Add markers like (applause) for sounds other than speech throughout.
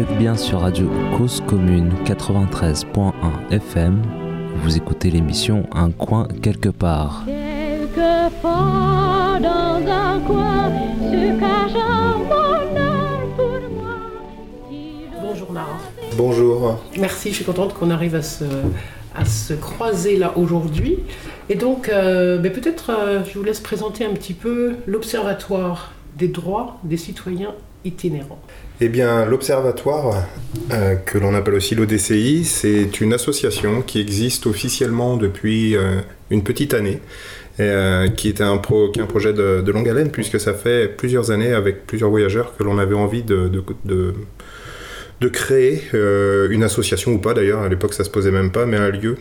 Vous êtes bien sur Radio Cause Commune 93.1 FM. Vous écoutez l'émission Un coin quelque part. Quelquefois dans un coin se cache un bonheur pour moi. Bonjour Nara. Bonjour. Merci, je suis contente qu'on arrive à se, à se croiser là aujourd'hui. Et donc, euh, ben peut-être euh, je vous laisse présenter un petit peu l'Observatoire des droits des citoyens itinérants. Eh bien, l'Observatoire, euh, que l'on appelle aussi l'ODCI, c'est une association qui existe officiellement depuis euh, une petite année, euh, qui est un, pro- qui est un projet de, longue haleine, puisque ça fait plusieurs années avec plusieurs voyageurs que l'on avait envie de, de- de- créer une association ou pas d'ailleurs, à l'époque ça se posait même pas, mais un lieu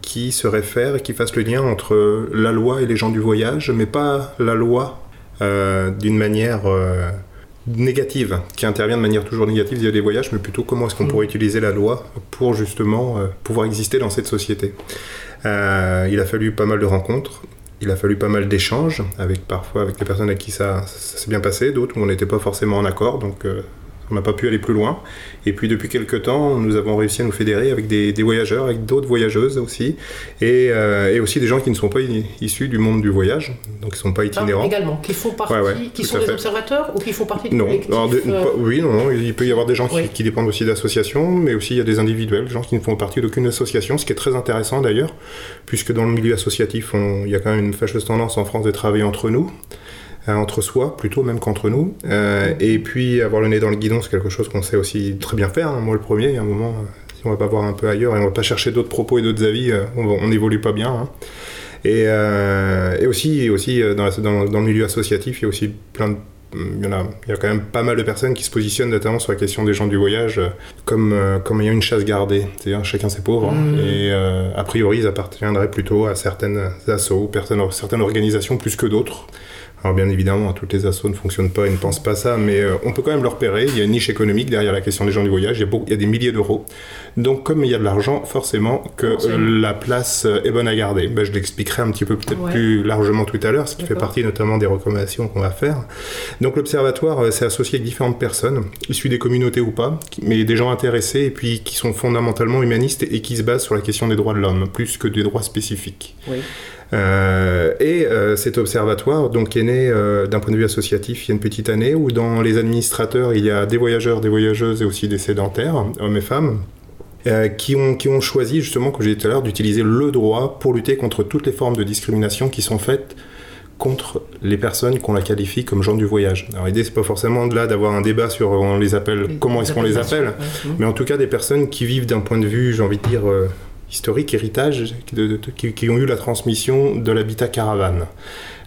qui se réfère et qui fasse le lien entre la loi et les gens du voyage, mais pas la loi d'une manière négative, qui intervient de manière toujours négative via des voyages, mais plutôt comment est-ce qu'on Mm. pourrait utiliser la loi pour justement euh, pouvoir exister dans cette société. Euh, il a fallu pas mal de rencontres. Il a fallu pas mal d'échanges avec parfois avec les personnes à qui ça, ça s'est bien passé, d'autres où on n'était pas forcément en accord, donc euh, on n'a pas pu aller plus loin. Et puis depuis quelques temps, nous avons réussi à nous fédérer avec des, des voyageurs, avec d'autres voyageuses aussi, et, euh, et aussi des gens qui ne sont pas issus du monde du voyage, donc qui ne sont pas Ah, itinérants. également, qui font partie, Ouais, ouais, qui sont des fait. observateurs ou qui font partie du Non, collectif alors, de- euh, oui, non, non, il peut y avoir des gens qui, Oui. qui dépendent aussi d'associations, mais aussi il y a des individuels, des gens qui ne font partie d'aucune association, ce qui est très intéressant d'ailleurs, puisque dans le milieu associatif, on- il y a quand même une fâcheuse tendance en France de travailler entre nous, entre soi plutôt même qu'entre nous, Euh, et puis avoir le nez dans le guidon, c'est quelque chose qu'on sait aussi très bien faire. hein. Moi, le premier, il y a un moment, euh, si on va pas voir un peu ailleurs et on va pas chercher d'autres propos et d'autres avis, euh, on n'évolue pas bien. hein. Et, euh, et aussi, et aussi euh, dans, la- dans- dans le milieu associatif, il y a aussi plein de il y, en a, il y a quand même pas mal de personnes qui se positionnent notamment sur la question des gens du voyage euh, comme, euh, comme ayant une chasse gardée, c'est-à-dire chacun ses pauvres. Mhm. Et euh, a priori, ils appartiendraient plutôt à certaines assos, certaines organisations plus que d'autres. Alors bien évidemment, toutes les assos ne fonctionnent pas et ne pensent pas ça, mais euh, on peut quand même le repérer. Il y a une niche économique derrière la question des gens du voyage. Il y a des milliers d'euros. Donc comme il y a de l'argent, forcément que Forcément. euh, la place euh, est bonne à garder. Ben, je l'expliquerai un petit peu peut-être Ouais. plus largement tout à l'heure, ce qui fait partie notamment des recommandations qu'on va faire. Donc l'observatoire euh, s'est associé avec différentes personnes, issues des communautés ou pas, mais des gens intéressés et puis qui sont fondamentalement humanistes et qui se basent sur la question des droits de l'homme, plus que des droits spécifiques. Oui. Euh, et euh, cet observatoire donc est né euh, d'un point de vue associatif il y a une petite année où dans les administrateurs il y a des voyageurs, des voyageuses et aussi des sédentaires, hommes et femmes. Euh, qui, ont, qui ont choisi justement, comme j'ai dit tout à l'heure, d'utiliser le droit pour lutter contre toutes les formes de discrimination qui sont faites contre les personnes qu'on la qualifie comme gens du voyage. Alors l'idée c'est pas forcément de là d'avoir un débat sur on les appelle, comment est-ce qu'on les appelle, Ouais. Mais en tout cas des personnes qui vivent d'un point de vue, j'ai envie de dire, euh, historique, héritage, de- de- de- qui, qui ont eu la transmission de l'habitat caravane.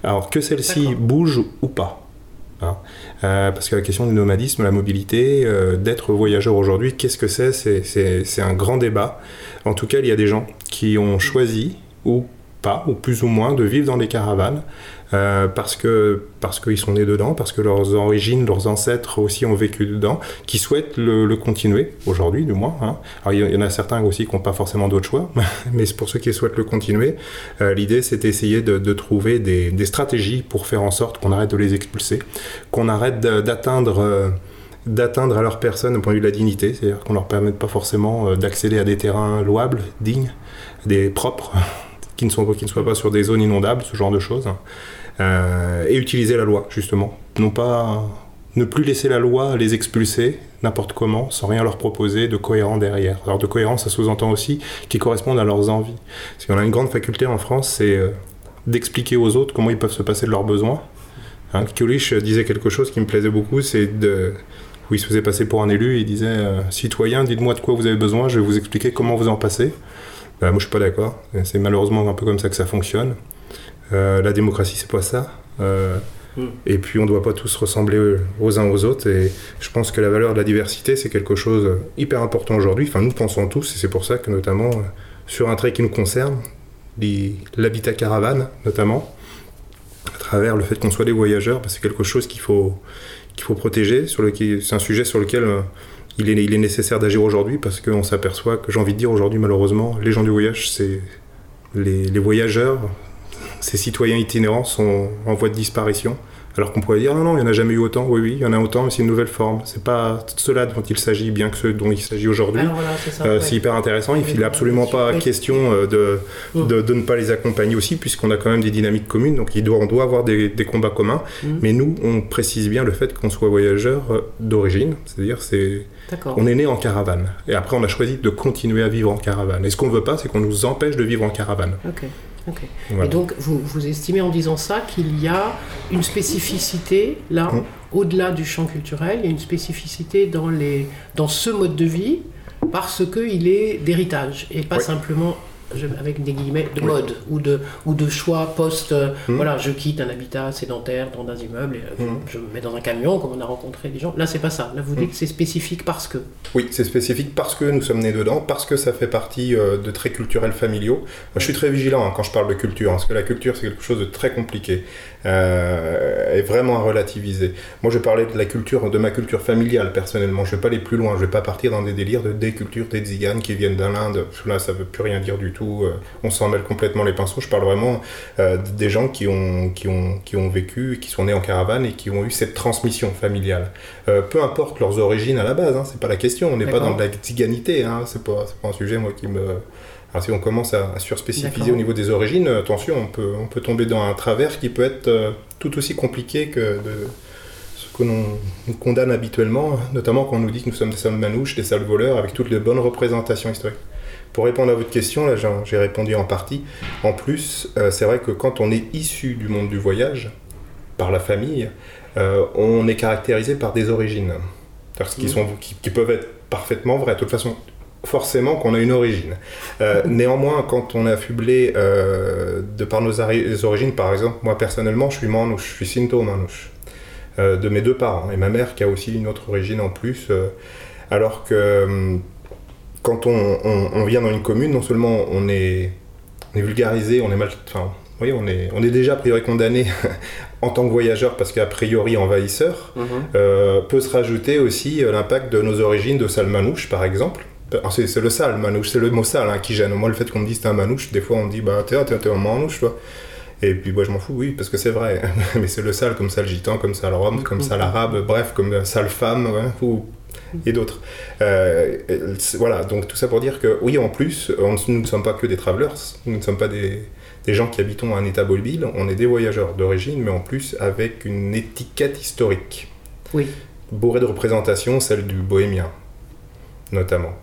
Alors que celle-ci bouge ou pas? Hein. Euh, parce que la question du nomadisme, la mobilité, euh, d'être voyageur aujourd'hui, qu'est-ce que c'est? C'est- un grand débat. En tout cas, il y a des gens qui ont choisi, ou pas, ou plus ou moins, de vivre dans des caravanes, euh, parce que parce qu'ils sont nés dedans, parce que leurs origines, leurs ancêtres aussi ont vécu dedans, qui souhaitent le, continuer, aujourd'hui du moins. hein. Alors il y- en a certains aussi qui n'ont pas forcément d'autre choix, (laughs) mais pour ceux qui souhaitent le continuer. euh, L'idée c'est d'essayer de, trouver des, stratégies pour faire en sorte qu'on arrête de les expulser, qu'on arrête d'atteindre... euh, d'atteindre à leur personne au point de vue de la dignité, c'est-à-dire qu'on leur permette pas forcément d'accéder à des terrains louables, dignes, des propres, (laughs) qui ne, soient pas sur des zones inondables, ce genre de choses, Euh, et utiliser la loi, justement. Non pas ne plus laisser la loi les expulser n'importe comment, sans rien leur proposer de cohérent derrière. Alors de cohérence, ça sous-entend aussi qu'ils correspondent à leurs envies. Parce qu'on a une grande faculté en France, c'est euh, d'expliquer aux autres comment ils peuvent se passer de leurs besoins. Hein, disait quelque chose qui me plaisait beaucoup, c'est où il se faisait passer pour un élu, il disait euh, Citoyen, dites-moi de quoi vous avez besoin, je vais vous expliquer comment vous en passer. Ben, moi, je suis pas d'accord. C'est malheureusement un peu comme ça que ça fonctionne. Euh, la démocratie, c'est pas ça. Euh, Mm. Et puis, on ne doit pas tous ressembler aux uns aux autres. Et je pense que la valeur de la diversité, c'est quelque chose hyper important aujourd'hui. Enfin, nous pensons tous, et c'est pour ça que, notamment, euh, sur un trait qui nous concerne, l'habitat caravane, notamment, à travers le fait qu'on soit des voyageurs, ben, c'est quelque chose qu'il faut, qu'il faut protéger. Sur le, qui- c'est un sujet sur lequel euh, il est, il est nécessaire d'agir aujourd'hui parce qu'on s'aperçoit que, j'ai envie de dire aujourd'hui, malheureusement, les gens du voyage, c'est les, les voyageurs, ces citoyens itinérants sont en voie de disparition Alors qu'on pourrait dire non, non, il n'y en a jamais eu autant. Oui, oui, il y en a autant, mais c'est une nouvelle forme. C'est pas cela dont il s'agit, bien que ce dont il s'agit aujourd'hui. C'est. Euh, ouais. C'est hyper intéressant. Il n'est absolument pas question euh, de, Mm. de, de ne pas les accompagner aussi, puisqu'on a quand même des dynamiques communes. Donc il doit, on doit avoir des, des combats communs. Mm. Mais nous, on précise bien le fait qu'on soit voyageurs euh, d'origine. C'est-à-dire, c'est. On est né en caravane. Et après, on a choisi de continuer à vivre en caravane. Et ce qu'on veut pas, c'est qu'on nous empêche de vivre en caravane. Ok. ok. Voilà. Et donc, vous, vous estimez en disant ça qu'il y a une spécificité, là, Mm. au-delà du champ culturel, il y a une spécificité dans, les, dans ce mode de vie parce qu'il est d'héritage et pas Oui. simplement je- avec des guillemets de Oui. mode ou de, ou de choix post euh, Mm. voilà je quitte un habitat sédentaire dans un immeuble et euh, Mm. je me mets dans un camion comme on a rencontré des gens là c'est pas ça là vous dites que c'est spécifique parce que Oui, c'est spécifique parce que nous sommes nés dedans, parce que ça fait partie euh, de traits culturels familiaux. Moi, je suis très vigilant hein, quand je parle de culture, hein, parce que la culture, c'est quelque chose de très compliqué et vraiment à relativiser. Moi, je parlais de la culture, de ma culture familiale, personnellement. Je vais pas aller plus loin, je vais pas partir dans des délires de des cultures, des tziganes qui viennent d'un Inde. Là, ça veut plus rien dire du tout. euh, on s'en mêle complètement les pinceaux. Je parle vraiment euh, des gens qui ont, qui, ont, qui ont vécu, qui sont nés en caravane et qui ont eu cette transmission familiale. Euh, peu importe leurs origines à la base, hein, c'est pas la question. On n'est pas dans de la tziganité, hein, c'est pas, un sujet moi qui me. Alors si on commence à, à surspécifiser D'accord. au niveau des origines, attention, on peut, on peut tomber dans un travers qui peut être euh, tout aussi compliqué que de ce que l'on nous condamne habituellement, notamment quand on nous dit que nous sommes des sales manouches, des sales voleurs, avec toutes les bonnes représentations historiques. Pour répondre à votre question, là j'ai répondu en partie. En plus, euh, c'est vrai que quand on est issu du monde du voyage, par la famille, euh, on est caractérisé par des origines. Qui, Mhm. sont, qui, qui peuvent être parfaitement vraies. De toute façon, forcément qu'on a une origine. Euh, néanmoins, quand on est affublé euh, de par nos origines, par exemple, moi personnellement, je suis manouche, je suis Sinto manouche, euh, de mes deux parents, et ma mère qui a aussi une autre origine en plus, alors que hum, quand on, on- on vient dans une commune, non seulement on est, on est vulgarisé, on est mal... Enfin, voyez, on est, on est déjà a priori condamné (laughs) en tant que voyageur parce qu'a priori envahisseur, euh, peut se rajouter aussi euh, l'impact de nos origines de sale manouche, par exemple. Alors, C'est le sale manouche, c'est le mot sale hein, qui gêne. Moi, le fait qu'on me dise t'es un manouche, des fois on me dit bah t'es un manouche, toi. Et puis moi je m'en fous, oui, parce que c'est vrai. (laughs) Mais c'est le sale comme sale gitan, comme sale rome, comme sale arabe, bref, comme sale femme, ouais, ou et d'autres. Euh, voilà, donc tout ça pour dire que oui, en plus, on- nous ne sommes pas que des travelers, nous ne sommes pas des, des gens qui habitons un état mobile, on est des voyageurs d'origine, mais en plus avec une étiquette historique oui bourré de représentations, celle du bohémien, notamment.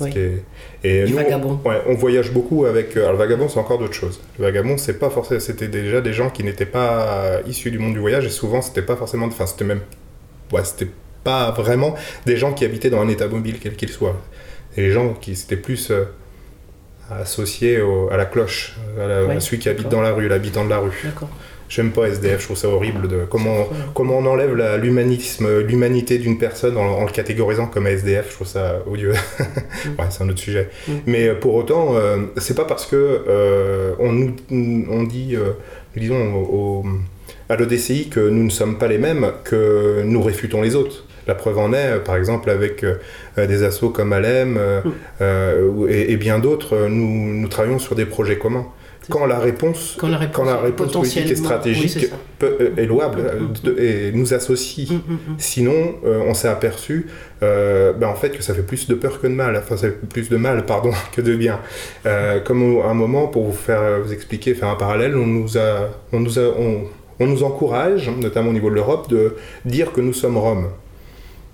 Oui. est- Et Du nous, vagabond. On, ouais, on voyage beaucoup avec. euh, Alors, le vagabond, c'est encore d'autres choses. Le vagabond, c'est pas forcément. C'était déjà des gens qui n'étaient pas issus du monde du voyage, et souvent, c'était pas forcément. Enfin, c'était même. Ouais, c'était pas vraiment des gens qui habitaient dans un état mobile, quel qu'il soit. Et les gens qui s'étaient plus euh, associés au- à la cloche, à, la- Ouais, à celui qui habite dans la rue, l'habitant de la rue. d'accord J'aime pas SDF, je trouve ça horrible de comment, comment on enlève l'humanisme, l'humanité d'une personne en, en le catégorisant comme SDF, je trouve ça odieux. (laughs) ouais, c'est un autre sujet. Mm. Mais euh, pour autant, euh, c'est pas parce que euh, on nous on dit, euh, disons, au- au- à l'ODCI que nous ne sommes pas les mêmes que nous réfutons les autres. La preuve en est, par exemple, avec euh, euh, des assos comme Alem euh, ou- et, et bien d'autres, nous, nous travaillons sur des projets communs. Quand la réponse quand la réponse, quand la est réponse politique et stratégique oui, peut- est louable Mm, mm, de- et nous associe. Sinon, euh, on s'est aperçu, euh, ben, en fait, que ça fait plus de peur que de mal. Enfin, ça fait plus de mal, pardon, (laughs) que de bien. Euh, comme à un moment, pour vous faire vous expliquer, faire un parallèle, on nous a, on nous a, on, on nous encourage, notamment au niveau de l'Europe, de dire que nous sommes Roms.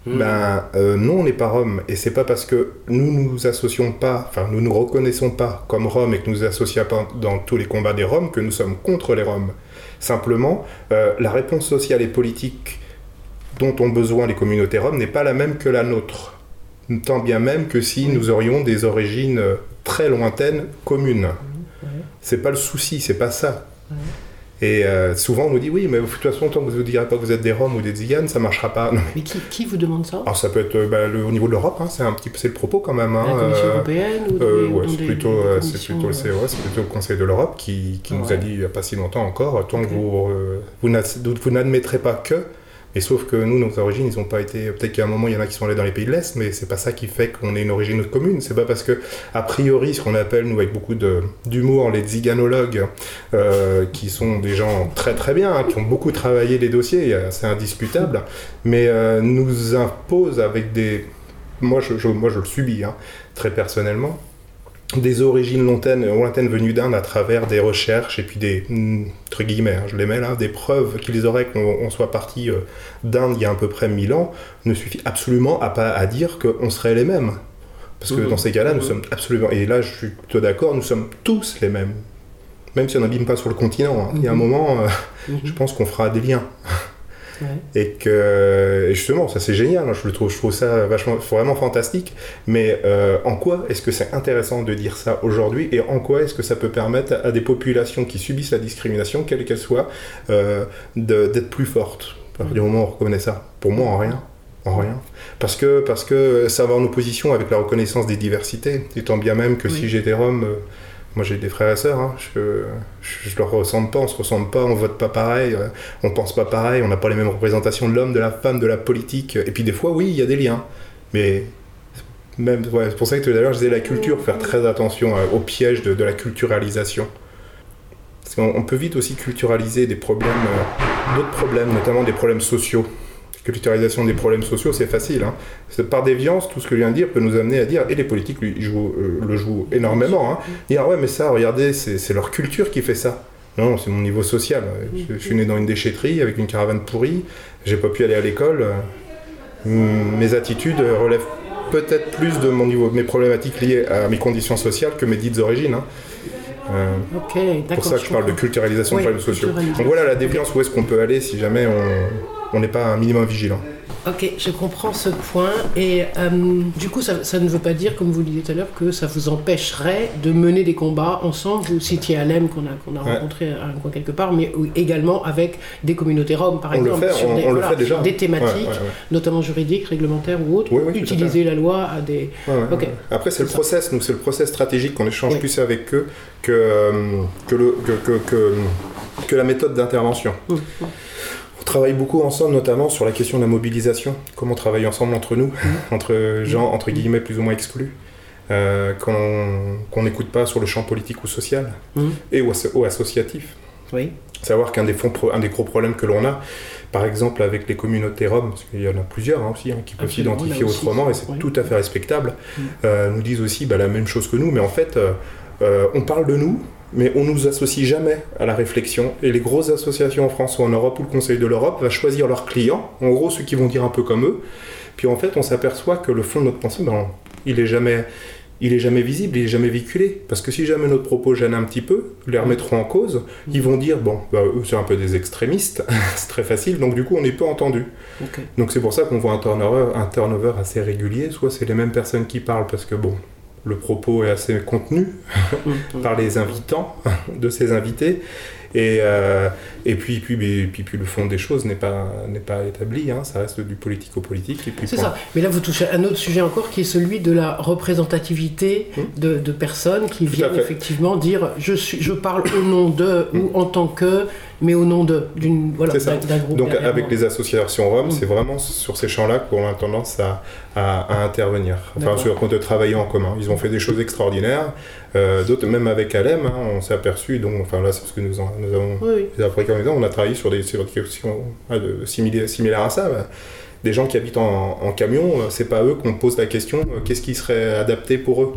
Mm. Ben euh, non, on n'est pas Rome. Et c'est pas parce que nous nous associons pas, enfin nous nous reconnaissons pas comme Roms et que nous nous associons pas dans tous les combats des Roms que nous sommes contre les Roms. Simplement, euh, la réponse sociale et politique dont ont besoin les communautés roms n'est pas la même que la nôtre. Tant bien même que si nous aurions des origines euh, très lointaines communes. C'est pas le souci, c'est pas ça. Et euh, souvent on nous dit oui, mais de toute façon, tant que vous ne direz pas que vous êtes des Roms ou des Tziganes, ça marchera pas. Non. Mais qui, qui vous demande ça Alors ça peut être euh, bah, le- au niveau de l'Europe, hein, c'est un petit peu le propos quand même. hein, La Commission euh, européenne ou euh, ouais, c'est plutôt, le euh, CE, c'est plutôt le Conseil de l'Europe qui, qui nous a dit il n'y a pas si longtemps encore, tant que vous, vous n'admettrez pas que, Mais sauf que nous, nos origines, ils n'ont pas été. Peut-être qu'à un moment, il y en a qui sont allés dans les pays de l'Est, mais c'est pas ça qui fait qu'on ait une origine commune. C'est pas parce que, a priori, ce qu'on appelle, nous, avec beaucoup d'humour, les ziganologues, euh, qui sont des gens très très bien, hein, qui ont beaucoup travaillé les dossiers, c'est indiscutable, mais euh, nous imposent avec des. Moi, je, je- moi, je le subis, hein, très personnellement des origines lointaines, lointaines venues d'Inde à travers des recherches et puis des, mm, entre guillemets, hein, je les mets là, des preuves qu'ils auraient qu'on on soit parti euh, d'Inde il y a à peu près 1000 ans, ne suffit absolument à, pas, à dire qu'on serait les mêmes. Parce que Mhm. dans ces cas-là, nous Mhm. sommes absolument, et là je suis plutôt d'accord, nous sommes tous les mêmes. Même si on n'abîme pas sur le continent, hein. il y a un Mhm. moment, euh, je pense qu'on fera des liens. Et que et justement, ça c'est génial, hein, je, le trouve, je trouve ça vachement, vraiment fantastique. Mais euh, en quoi est-ce que c'est intéressant de dire ça aujourd'hui et en quoi est-ce que ça peut permettre à des populations qui subissent la discrimination, quelle qu'elle soit, euh, d'être plus fortes? À partir du moment où on reconnaît ça Pour moi, en rien. En rien. Parce que, parce que ça va en opposition avec la reconnaissance des diversités. Étant bien même que Oui. si j'étais rome, euh, moi j'ai des frères et sœurs, hein, je, je, je leur ressemble pas, on se ressemble pas, on vote pas pareil, euh, on pense pas pareil, on n'a pas les mêmes représentations de l'homme, de la femme, de la politique. Et puis des fois, oui, il y a des liens. Mais même, c'est pour ça que tout à l'heure je disais la culture, faire très attention euh, au piège de, la culturalisation. Parce qu'on on peut vite aussi culturaliser des problèmes, euh, d'autres problèmes, notamment des problèmes sociaux. Culturalisation des problèmes sociaux, c'est facile. Hein. Par déviance, tout ce que je viens de dire peut nous amener à dire, et les politiques lui, jouent, euh, le jouent énormément, hein, dire ouais mais ça, regardez, c'est leur culture qui fait ça. Non, c'est mon niveau social. Je, je suis né dans une déchetterie avec une caravane pourrie, j'ai pas pu aller à l'école. Hum, Mes attitudes relèvent peut-être plus de mon niveau, mes problématiques liées à mes conditions sociales que mes dites origines. hein. Euh, pour ça que je parle de culturalisation Oui, de problèmes sociaux. Donc voilà la déviance, où est-ce qu'on peut aller si jamais on on n'est pas un minimum vigilant. Ok, je comprends ce point. Et euh, du coup, ça, ça ne veut pas dire, comme vous le disiez tout à l'heure, que ça vous empêcherait de mener des combats ensemble. Vous citiez Alem qu'on a, qu'on a Ouais. rencontré à un coin quelque part, mais également avec des communautés roms, par On le exemple, fait, sur on- des, on le fait déjà. des thématiques, Ouais, ouais, ouais. notamment juridiques, réglementaires ou autres. Oui, oui, utiliser la loi à des. Après, c'est le ça. process, nous, c'est le process stratégique qu'on échange plus avec eux que, euh, que, le, que, que, que, que la méthode d'intervention. Mmh. On travaille beaucoup ensemble, notamment sur la question de la mobilisation. Comment travailler ensemble entre nous, Mmh. (laughs) entre gens, entre guillemets, plus ou moins exclus, euh, qu'on n'écoute pas sur le champ politique ou social, Mmh. et ou, asso- ou associatif. Oui. Savoir qu'un des, fonds pro- un des gros problèmes que l'on a, par exemple avec les communautés roms, parce qu'il y en a plusieurs hein, aussi, hein, qui peuvent s'identifier autrement, et c'est Oui. tout à fait respectable, Mm. euh, nous disent aussi bah, la même chose que nous, mais en fait, euh, on parle de nous, mais on nous associe jamais à la réflexion. Et les grosses associations en France ou en Europe, ou le Conseil de l'Europe, va choisir leurs clients, en gros ceux qui vont dire un peu comme eux, puis en fait, on s'aperçoit que le fond de notre pensée, ben, il est jamais il est jamais visible, il est jamais véhiculé. Parce que si jamais notre propos gêne un petit peu, les remettront en cause, ils vont dire, bon, bah, eux c'est un peu des extrémistes, (laughs) c'est très facile, donc du coup on est peu entendu. Donc c'est pour ça qu'on voit un turnover, un turnover assez régulier, soit c'est les mêmes personnes qui parlent parce que bon, le propos est assez contenu (laughs) par les invitants, de ces invités, et, euh, et puis, puis, puis, puis, puis le fond des choses n'est pas, n'est pas établi, hein, ça reste du politico-politique. et puis C'est point. ça. Mais là, vous touchez à un autre sujet encore qui est celui de la représentativité Hmm. de, de personnes qui Tout viennent effectivement dire je, suis, je parle au nom de ou en tant que, mais au nom d'une voilà, d'un groupe. Donc avec moi. les associations roms, Mm. c'est vraiment sur ces champs-là qu'on a tendance à, à- à intervenir. Enfin, sur de travailler en commun. Ils ont fait des choses extraordinaires. Euh, D'autres, même avec Alem, hein, on s'est aperçu, donc, enfin là c'est parce que nous, en- nous avons, Oui, oui. on a travaillé sur des, sur des questions ah, similaires à ça. bah. Des gens qui habitent en, en camion, euh, c'est pas eux qu'on pose la question euh, qu'est-ce qui serait adapté pour eux?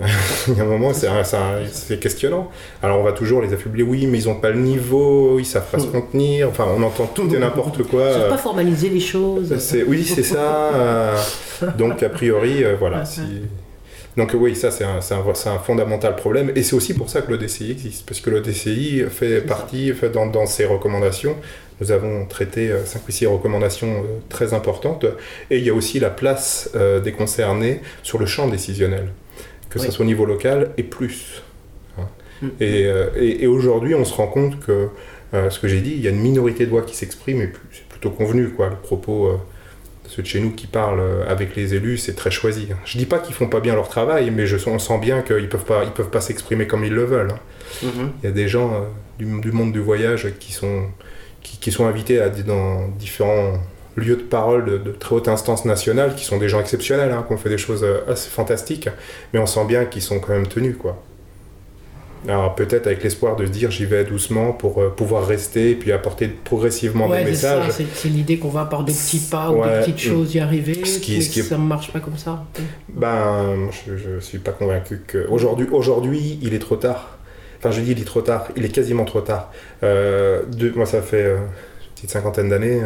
(laughs) Il y a un moment, c'est un- questionnant. Alors on va toujours les affubler, oui, mais ils ont pas le niveau, ils savent pas se contenir. Enfin, on entend tout et n'importe quoi. Ils savent euh, pas formaliser les choses. c'est- oui, c'est ça. euh, donc, a priori, euh, voilà. Si-. Donc, oui, ça, c'est un, fondamental problème. Et c'est aussi pour ça que le DCI existe. Parce que le DCI fait partie, fait dans, dans ses recommandations, nous avons traité 5 ou 6 recommandations euh, très importantes. Et il y a aussi la place euh, des concernés sur le champ décisionnel, que Oui. ce soit au niveau local et plus. Hein. Mm. Et, euh, et- et aujourd'hui, on se rend compte que, euh, ce que j'ai dit, il y a une minorité de voix qui s'exprime, et c'est plutôt convenu, quoi. Le propos euh, de ceux de chez nous qui parlent euh, avec les élus, c'est très choisi. hein. Je dis pas qu'ils font pas bien leur travail, mais je, on sent bien qu'ils peuvent pas, ils peuvent pas s'exprimer comme ils le veulent. hein. Mhm. Il y a des gens euh, du, du monde du voyage qui sont qui, qui sont invités à, dans différents lieux de parole de, de très haute instance nationale, qui sont des gens exceptionnels, hein, qui ont fait des choses euh, assez fantastiques, mais on sent bien qu'ils sont quand même tenus, quoi. Alors peut-être avec l'espoir de se dire j'y vais doucement pour euh, pouvoir rester et puis apporter progressivement Ouais, des messages. c'est l'idée qu'on va par des petits pas ou Ouais, des petites mm. choses y arriver, Ce qui- mais ce qui ça ne marche pas comme ça. Ben, je, je suis pas convaincu que aujourd'hui, aujourd'hui, il est trop tard. Enfin, je dis il est trop tard. Il est quasiment trop tard. Euh, de- moi, ça fait euh, une petite cinquantaine d'années.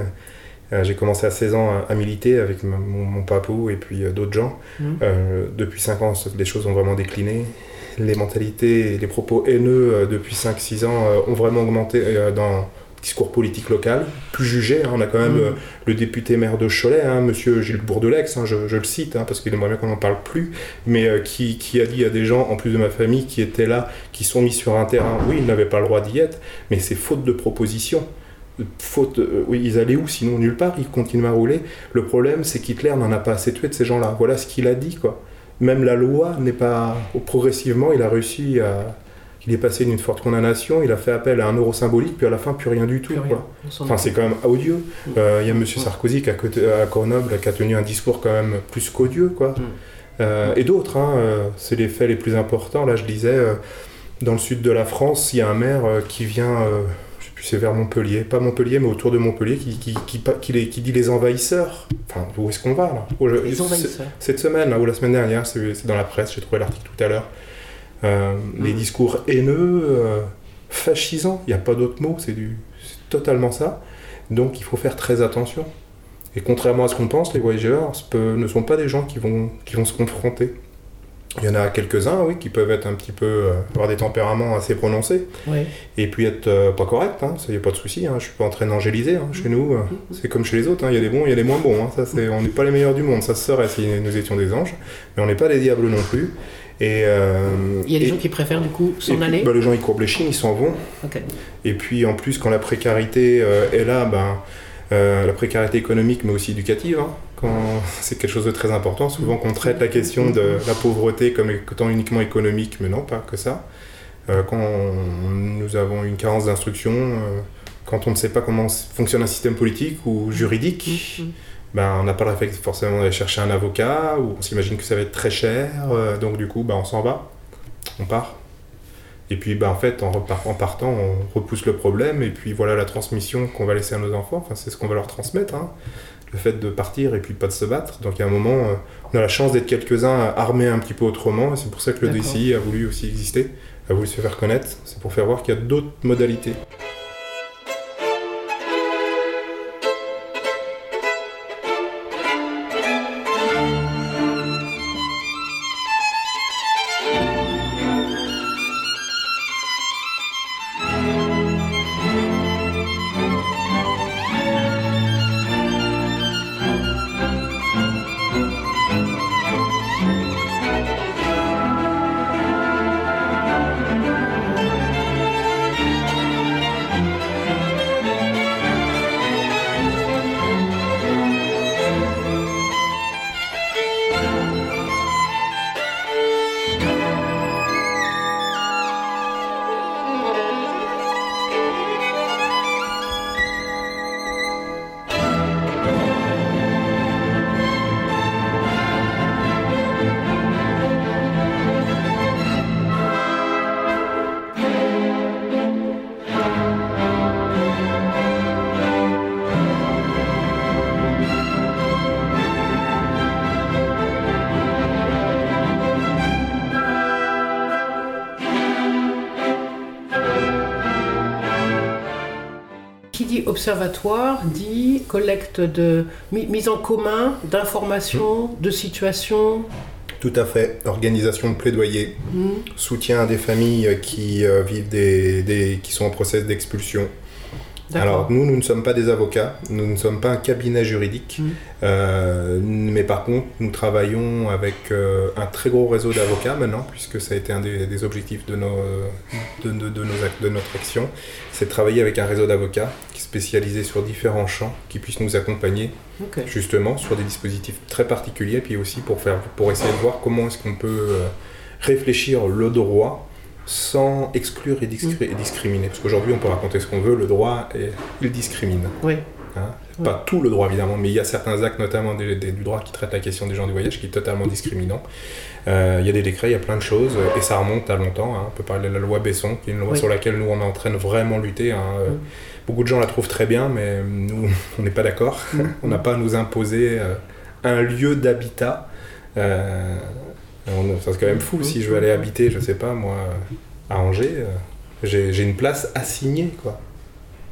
Euh, j'ai commencé à 16 ans à, à militer avec mon, mon papou et puis euh, d'autres gens. Mhm. Euh, depuis 5 ans, les choses ont vraiment décliné. Les mentalités et les propos haineux depuis 5-6 ans ont vraiment augmenté dans le discours politique local, plus jugé. hein. on a quand même euh, le député maire de Cholet, hein, monsieur Gilles Bourdelex, hein, je, je le cite, hein, parce qu'il aimerait bien qu'on n'en parle plus, mais euh, qui, qui a dit à des gens, en plus de ma famille, qui étaient là, qui sont mis sur un terrain, oui, ils n'avaient pas le droit d'y être, mais c'est faute de proposition. Faute, euh, oui, ils allaient où sinon nulle part, ils continuent à rouler. Le problème, c'est qu'Hitler n'en a pas assez tué de ces gens-là. Voilà ce qu'il a dit, quoi. Même la loi n'est pas. Progressivement, il a réussi à. Il est passé d'une forte condamnation, il a fait appel à un euro symbolique, puis à la fin, plus rien du tout, rien. quoi. Enfin, c'est quand même odieux. Mm. Euh, Il y a M. Sarkozy qui, côté, à Grenoble, qui a tenu un discours quand même plus qu'odieux, quoi. Mm. Euh, et d'autres, hein, c'est les faits les plus importants. Là, je disais, dans le sud de la France, il y a un maire qui vient, c'est vers Montpellier, pas Montpellier, mais autour de Montpellier, qui, qui, qui, pa- qui les- qui dit les envahisseurs. Enfin, où est-ce qu'on va, là Oh, je- Les envahisseurs. Cette semaine, là, ou la semaine dernière, c'est dans la presse, j'ai trouvé l'article tout à l'heure. Euh, Les Mm. discours haineux, euh, fascisants, il n'y a pas d'autre mot, c'est totalement ça. Donc il faut faire très attention. Et contrairement à ce qu'on pense, les voyageurs ne sont pas des gens qui vont, qui vont se confronter. Il y en a quelques-uns, oui, qui peuvent être un petit peu, euh, avoir des tempéraments assez prononcés, Ouais. et puis être euh, pas corrects, hein, ça y a pas de souci, hein, je suis pas en train d'angéliser, hein, chez nous, euh, c'est comme chez les autres, hein, il y a des bons, il y a des moins bons, hein, ça, c'est, on n'est pas les meilleurs du monde, ça se serait si nous étions des anges, mais on n'est pas des diables non plus. Et, euh, Il y a des et- gens qui préfèrent du coup s'en aller. bah, les gens ils courbent les chines, ils s'en vont, Ok. et puis en plus, quand la précarité euh, est là, ben, la précarité économique, mais aussi éducative, hein, (laughs) c'est quelque chose de très important. Souvent, qu'on traite la question de la pauvreté comme étant uniquement économique, mais non, pas que ça. Euh, quand nous avons une carence d'instruction, euh, quand on ne sait pas comment fonctionne un système politique ou juridique, ben, on n'a pas le forcément d'aller chercher un avocat, ou on s'imagine que ça va être très cher, euh, donc du coup, ben, on s'en va, on part. Et puis, ben, en fait, en, partant, on repousse le problème, et puis voilà la transmission qu'on va laisser à nos enfants, enfin, c'est ce qu'on va leur transmettre, hein. le fait de partir et puis pas de se battre. Donc, il y a un moment, euh, on a la chance d'être quelques-uns armés un petit peu autrement, et c'est pour ça que le. DCI a voulu aussi exister, a voulu se faire connaître, c'est pour faire voir qu'il y a d'autres modalités. Observatoire dit collecte de mi- mise en commun d'informations, de situations. Tout à fait, organisation de plaidoyer, Hmm. soutien à des familles qui euh, vivent des, des- qui sont en process d'expulsion. Alors nous, nous ne sommes pas des avocats, nous ne sommes pas un cabinet juridique, Mhm. Euh, mais par contre, nous travaillons avec euh, un très gros réseau d'avocats maintenant, puisque ça a été un des, des objectifs de, nos, de, de- de nos de notre action, c'est de travailler avec un réseau d'avocats qui est spécialisé sur différents champs, qui puissent nous accompagner justement sur des dispositifs très particuliers, puis aussi pour, faire, pour essayer de voir comment est-ce qu'on peut euh, réfléchir le droit sans exclure et, discri- et discriminer. Parce qu'aujourd'hui, on peut raconter ce qu'on veut, le droit, et il discrimine. Oui. Hein? Pas tout le droit, évidemment, mais il y a certains actes, notamment des- des- du droit, qui traitent la question des gens du voyage, qui est totalement discriminant. Euh, il y a des décrets, il y a plein de choses, et ça remonte à longtemps. hein. On peut parler de la loi Besson, qui est une loi Oui. sur laquelle nous, on est en train de vraiment lutter. hein. Euh, Mm. Beaucoup de gens la trouvent très bien, mais nous, (laughs) on n'est pas d'accord. Mm. (laughs) on n'a pas à nous imposer euh, un lieu d'habitat. Euh, c'est quand même fou. Si je veux aller habiter, je sais pas, moi, à Angers, euh, j'ai j'ai une place assignée, quoi.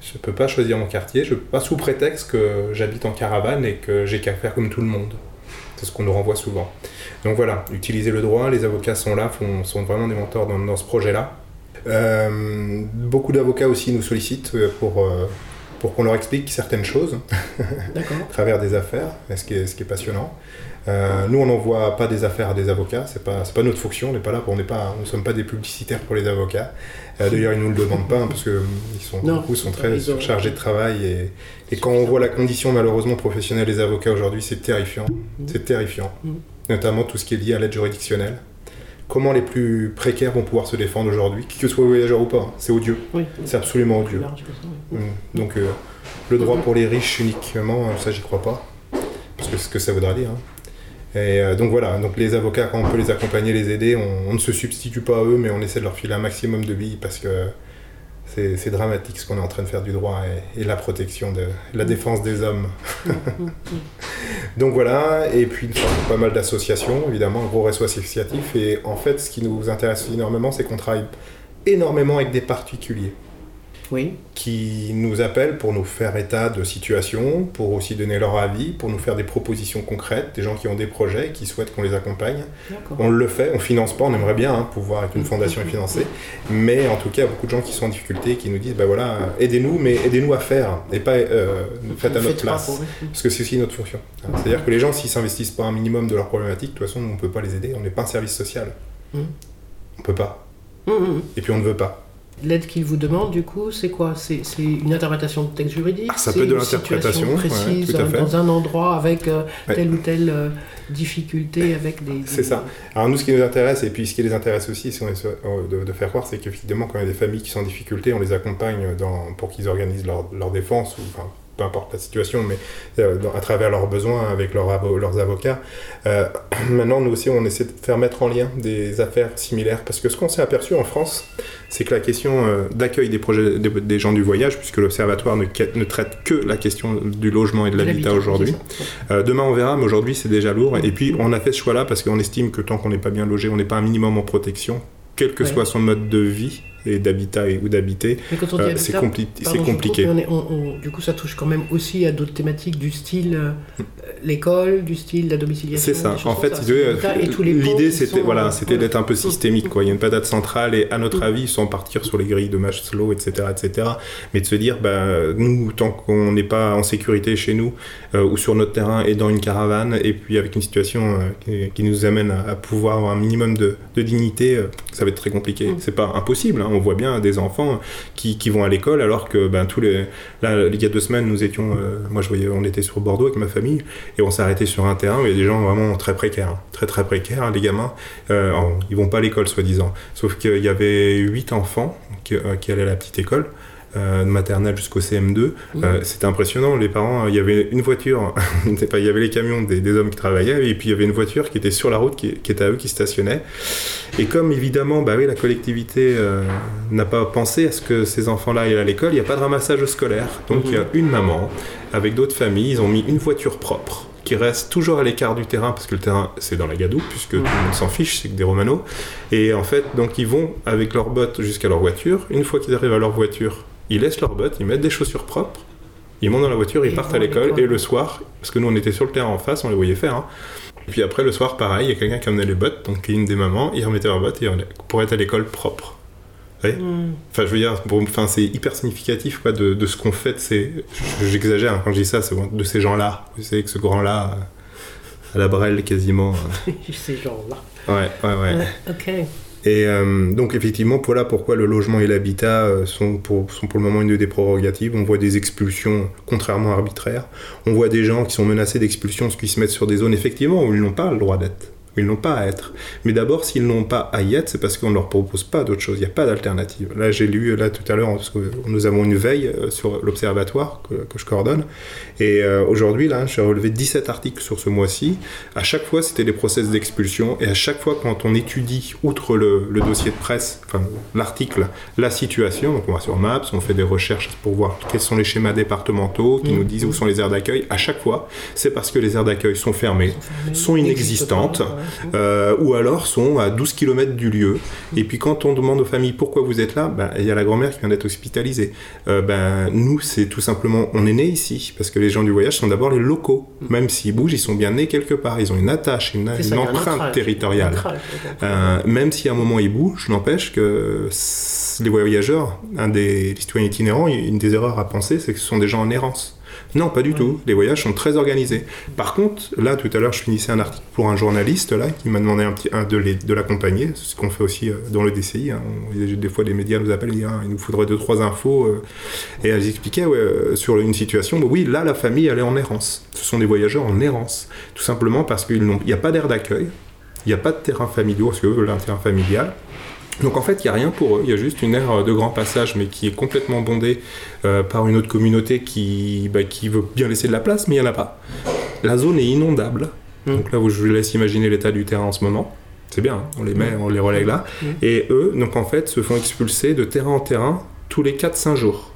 Je peux pas choisir mon quartier, je peux pas sous prétexte que j'habite en caravane et que j'ai qu'à faire comme tout le monde. C'est ce qu'on nous renvoie souvent. Donc voilà, utiliser le droit, les avocats sont là, font- sont vraiment des mentors dans, dans ce projet-là. Euh, beaucoup d'avocats aussi nous sollicitent euh, pour, euh, pour qu'on leur explique certaines choses (laughs) à travers des affaires, ce qui est, ce qui est passionnant. Euh, nous, on n'envoie pas des affaires à des avocats, c'est pas, pas notre fonction, on n'est pas là pour, on nous sommes pas des publicitaires pour les avocats. Euh, D'ailleurs, ils nous le demandent pas hein, parce que ils sont, Non, beaucoup sont très ils ont- chargés de travail et, et quand on voit la condition malheureusement professionnelle des avocats aujourd'hui, c'est terrifiant. C'est terrifiant, Mhm. notamment tout ce qui est lié à l'aide juridictionnelle. Comment les plus précaires vont pouvoir se défendre aujourd'hui, qui que soit voyageur ou pas, hein, c'est odieux, Oui. c'est absolument odieux. large oui. Mm. Donc euh, le droit pour les riches uniquement, euh, ça j'y crois pas. Parce que c'est ce que ça voudra dire. hein. Et euh, donc voilà, donc les avocats, quand on peut les accompagner, les aider, on, on ne se substitue pas à eux, mais on essaie de leur filer un maximum de billes parce que c'est dramatique ce qu'on est en train de faire du droit et, la protection, de la défense des hommes. (laughs) donc voilà, et puis pas mal d'associations, évidemment, un gros réseau associatif. Et en fait, ce qui nous intéresse énormément, c'est qu'on travaille énormément avec des particuliers Oui. qui nous appellent pour nous faire état de situation, pour aussi donner leur avis, pour nous faire des propositions concrètes, des gens qui ont des projets, qui souhaitent qu'on les accompagne. On le fait, on finance pas, on aimerait bien hein, pouvoir avec une fondation (laughs) et financer, mais en tout cas, il y a beaucoup de gens qui sont en difficulté, qui nous disent, ben voilà, aidez-nous, mais aidez-nous à faire, et pas euh, faites à notre place. Parce que c'est aussi notre fonction. C'est-à-dire que les gens, s'ils s'investissent pas un minimum de leurs problématiques, de toute façon, nous, on ne peut pas les aider, on n'est pas un service social. Mhm. On peut pas. Hum, hum. Et puis on ne veut pas. L'aide qu'il vous demande, du coup, c'est quoi? C'est c'est une interprétation de texte juridique? Ah, ça c'est peut être de l'interprétation, ouais, précise dans un endroit avec euh, Ouais. telle ou telle euh, difficulté, avec des. C'est ça. Alors nous, ce qui nous intéresse, et puis ce qui les intéresse aussi, si on est sur- euh, de, de faire croire, c'est qu'effectivement, quand il y a des familles qui sont en difficulté, on les accompagne dans, pour qu'ils organisent leur, leur défense, ou enfin, peu importe la situation, mais euh, à travers leurs besoins, avec leurs avo- leurs avocats. Euh, (clears throat) maintenant, nous aussi, on essaie de faire mettre en lien des affaires similaires, parce que ce qu'on s'est aperçu en France, c'est que la question euh, d'accueil des projets des, des gens du voyage, puisque l'Observatoire ne, traite que la question du logement et de l'habitat aujourd'hui, demain on verra, mais aujourd'hui c'est déjà lourd. Et puis on a fait ce choix-là parce qu'on estime que tant qu'on n'est pas bien logé, on n'est pas un minimum en protection, quel que Ouais. soit son mode de vie et d'habitat et- ou d'habiter. Euh, habitat, c'est compli- compliqué. on est- on- on- du coup, ça touche quand même aussi à d'autres thématiques du style euh, l'école, du style la domiciliation. C'est ça. En fait, pans l'idée c'était voilà, euh, c'était d'être un peu Mm. systémique. Quoi. Il y a une patate centrale et à notre Mm. avis, sans partir sur les grilles de Maslow, etc., etc., mais de se dire, bah, nous, tant qu'on n'est pas en sécurité chez nous euh, ou sur notre terrain et dans une caravane, et puis avec une situation euh, qui, qui nous amène à, à pouvoir avoir un minimum de, de dignité, euh, ça va être très compliqué. Mm. C'est pas impossible. hein. On voit bien des enfants qui, vont à l'école alors que ben, tous les là il y a deux semaines nous étions euh, moi je voyais on était sur Bordeaux avec ma famille et on s'est arrêté sur un terrain où il y a des gens vraiment très précaires hein. très très précaires les gamins euh, alors, ils vont pas à l'école soi-disant sauf qu'il y avait huit enfants qui, euh, allaient à la petite école de maternelle jusqu'au CM2 Mm. Euh, c'était impressionnant les parents il y avait une voiture (laughs) il y avait les camions des, des hommes qui travaillaient et puis il y avait une voiture qui était sur la route qui, qui était à eux qui stationnait et comme évidemment, bah oui, la collectivité euh, n'a pas pensé à ce que ces enfants-là aillent à l'école, il n'y a pas de ramassage scolaire. Donc il y a une maman avec d'autres familles, ils ont mis une voiture propre qui reste toujours à l'écart du terrain parce que le terrain c'est dans la gadoue puisque tout le monde s'en fiche, c'est que des Romano. Et en fait, donc ils vont avec leurs bottes jusqu'à leur voiture. Une fois qu'ils arrivent à leur voiture, ils laissent leurs bottes, ils mettent des chaussures propres. Ils montent dans la voiture, ils Et partent à l'école et le soir, parce que nous on était sur le terrain en face, on les voyait faire. hein. Et puis après, le soir, pareil, il y a quelqu'un qui amenait les bottes, donc une des mamans, ils remettaient leurs bottes et pour être à l'école propre. Vous voyez Mm. Enfin, je veux dire, enfin, c'est hyper significatif quoi, de, de ce qu'on fait. de ces- J'exagère hein, quand je dis ça, c'est de ces gens-là. Vous savez que ce grand-là, euh, à la brelle quasiment. euh, (laughs) Ces gens-là. Ouais, ouais, ouais. Ouais, ok. Et euh, donc effectivement, voilà pourquoi le logement et l'habitat euh, sont pour, sont pour le moment une des prérogatives. On voit des expulsions contrairement arbitraires. On voit des gens qui sont menacés d'expulsion qu'ils se mettent sur des zones effectivement où ils n'ont pas le droit d'être. Ils n'ont pas à être. Mais d'abord, s'ils n'ont pas à y être, c'est parce qu'on ne leur propose pas d'autre chose. Il n'y a pas d'alternative. Là, j'ai lu là tout à l'heure, parce que nous avons une veille euh, sur l'observatoire que, que je coordonne. Et euh, aujourd'hui, là, j'ai relevé 17 articles sur ce mois-ci. À chaque fois, c'était des process d'expulsion. Et à chaque fois, quand on étudie, outre le, le dossier de presse, enfin l'article, la situation, donc on va sur Maps, on fait des recherches pour voir quels sont les schémas départementaux qui nous disent où sont les aires d'accueil. À chaque fois, c'est parce que les aires d'accueil sont fermées, sont inexistantes, euh, ou alors sont à 12 km du lieu. Et puis quand on demande aux familles pourquoi vous êtes là, ben, il y a la grand-mère qui vient d'être hospitalisée. Euh, ben, nous, c'est tout simplement, on est né ici, parce que les gens du voyage sont d'abord les locaux. Même s'ils bougent, ils sont bien nés quelque part. Ils ont une attache, une, ça, un empreinte territoriale. un Euh, même si à un moment ils bougent, n'empêche que les voyageurs, un des citoyens itinérants, une des erreurs à penser, c'est que ce sont des gens en errance. Non, pas du tout. Les voyages sont très organisés. Par contre, là, tout à l'heure, je finissais un article pour un journaliste là qui m'a demandé un petit, un de l'accompagner, C'est ce qu'on fait aussi euh, dans le DCI. hein. Des fois, les médias nous appellent, disent, Ah, il nous faudrait deux trois infos, euh, et elles expliquaient ouais, euh, sur une situation. bah oui, là, la famille, elle est en errance. Ce sont des voyageurs en errance, tout simplement parce qu'il n'y a pas d'aire d'accueil. Il n'y a pas de terrain familial, parce que eux veulent un terrain familial. Donc en fait, il n'y a rien pour eux. Il y a juste une aire de grand passage, mais qui est complètement bondée euh, par une autre communauté qui, bah, qui veut bien laisser de la place, mais il n'y en a pas. La zone est inondable. Mm. Donc là, je vous laisse imaginer l'état du terrain en ce moment. C'est bien, hein. on les met, on les relègue là. Mm. Et eux, donc en fait, se font expulser de terrain en terrain tous les 4-5 jours.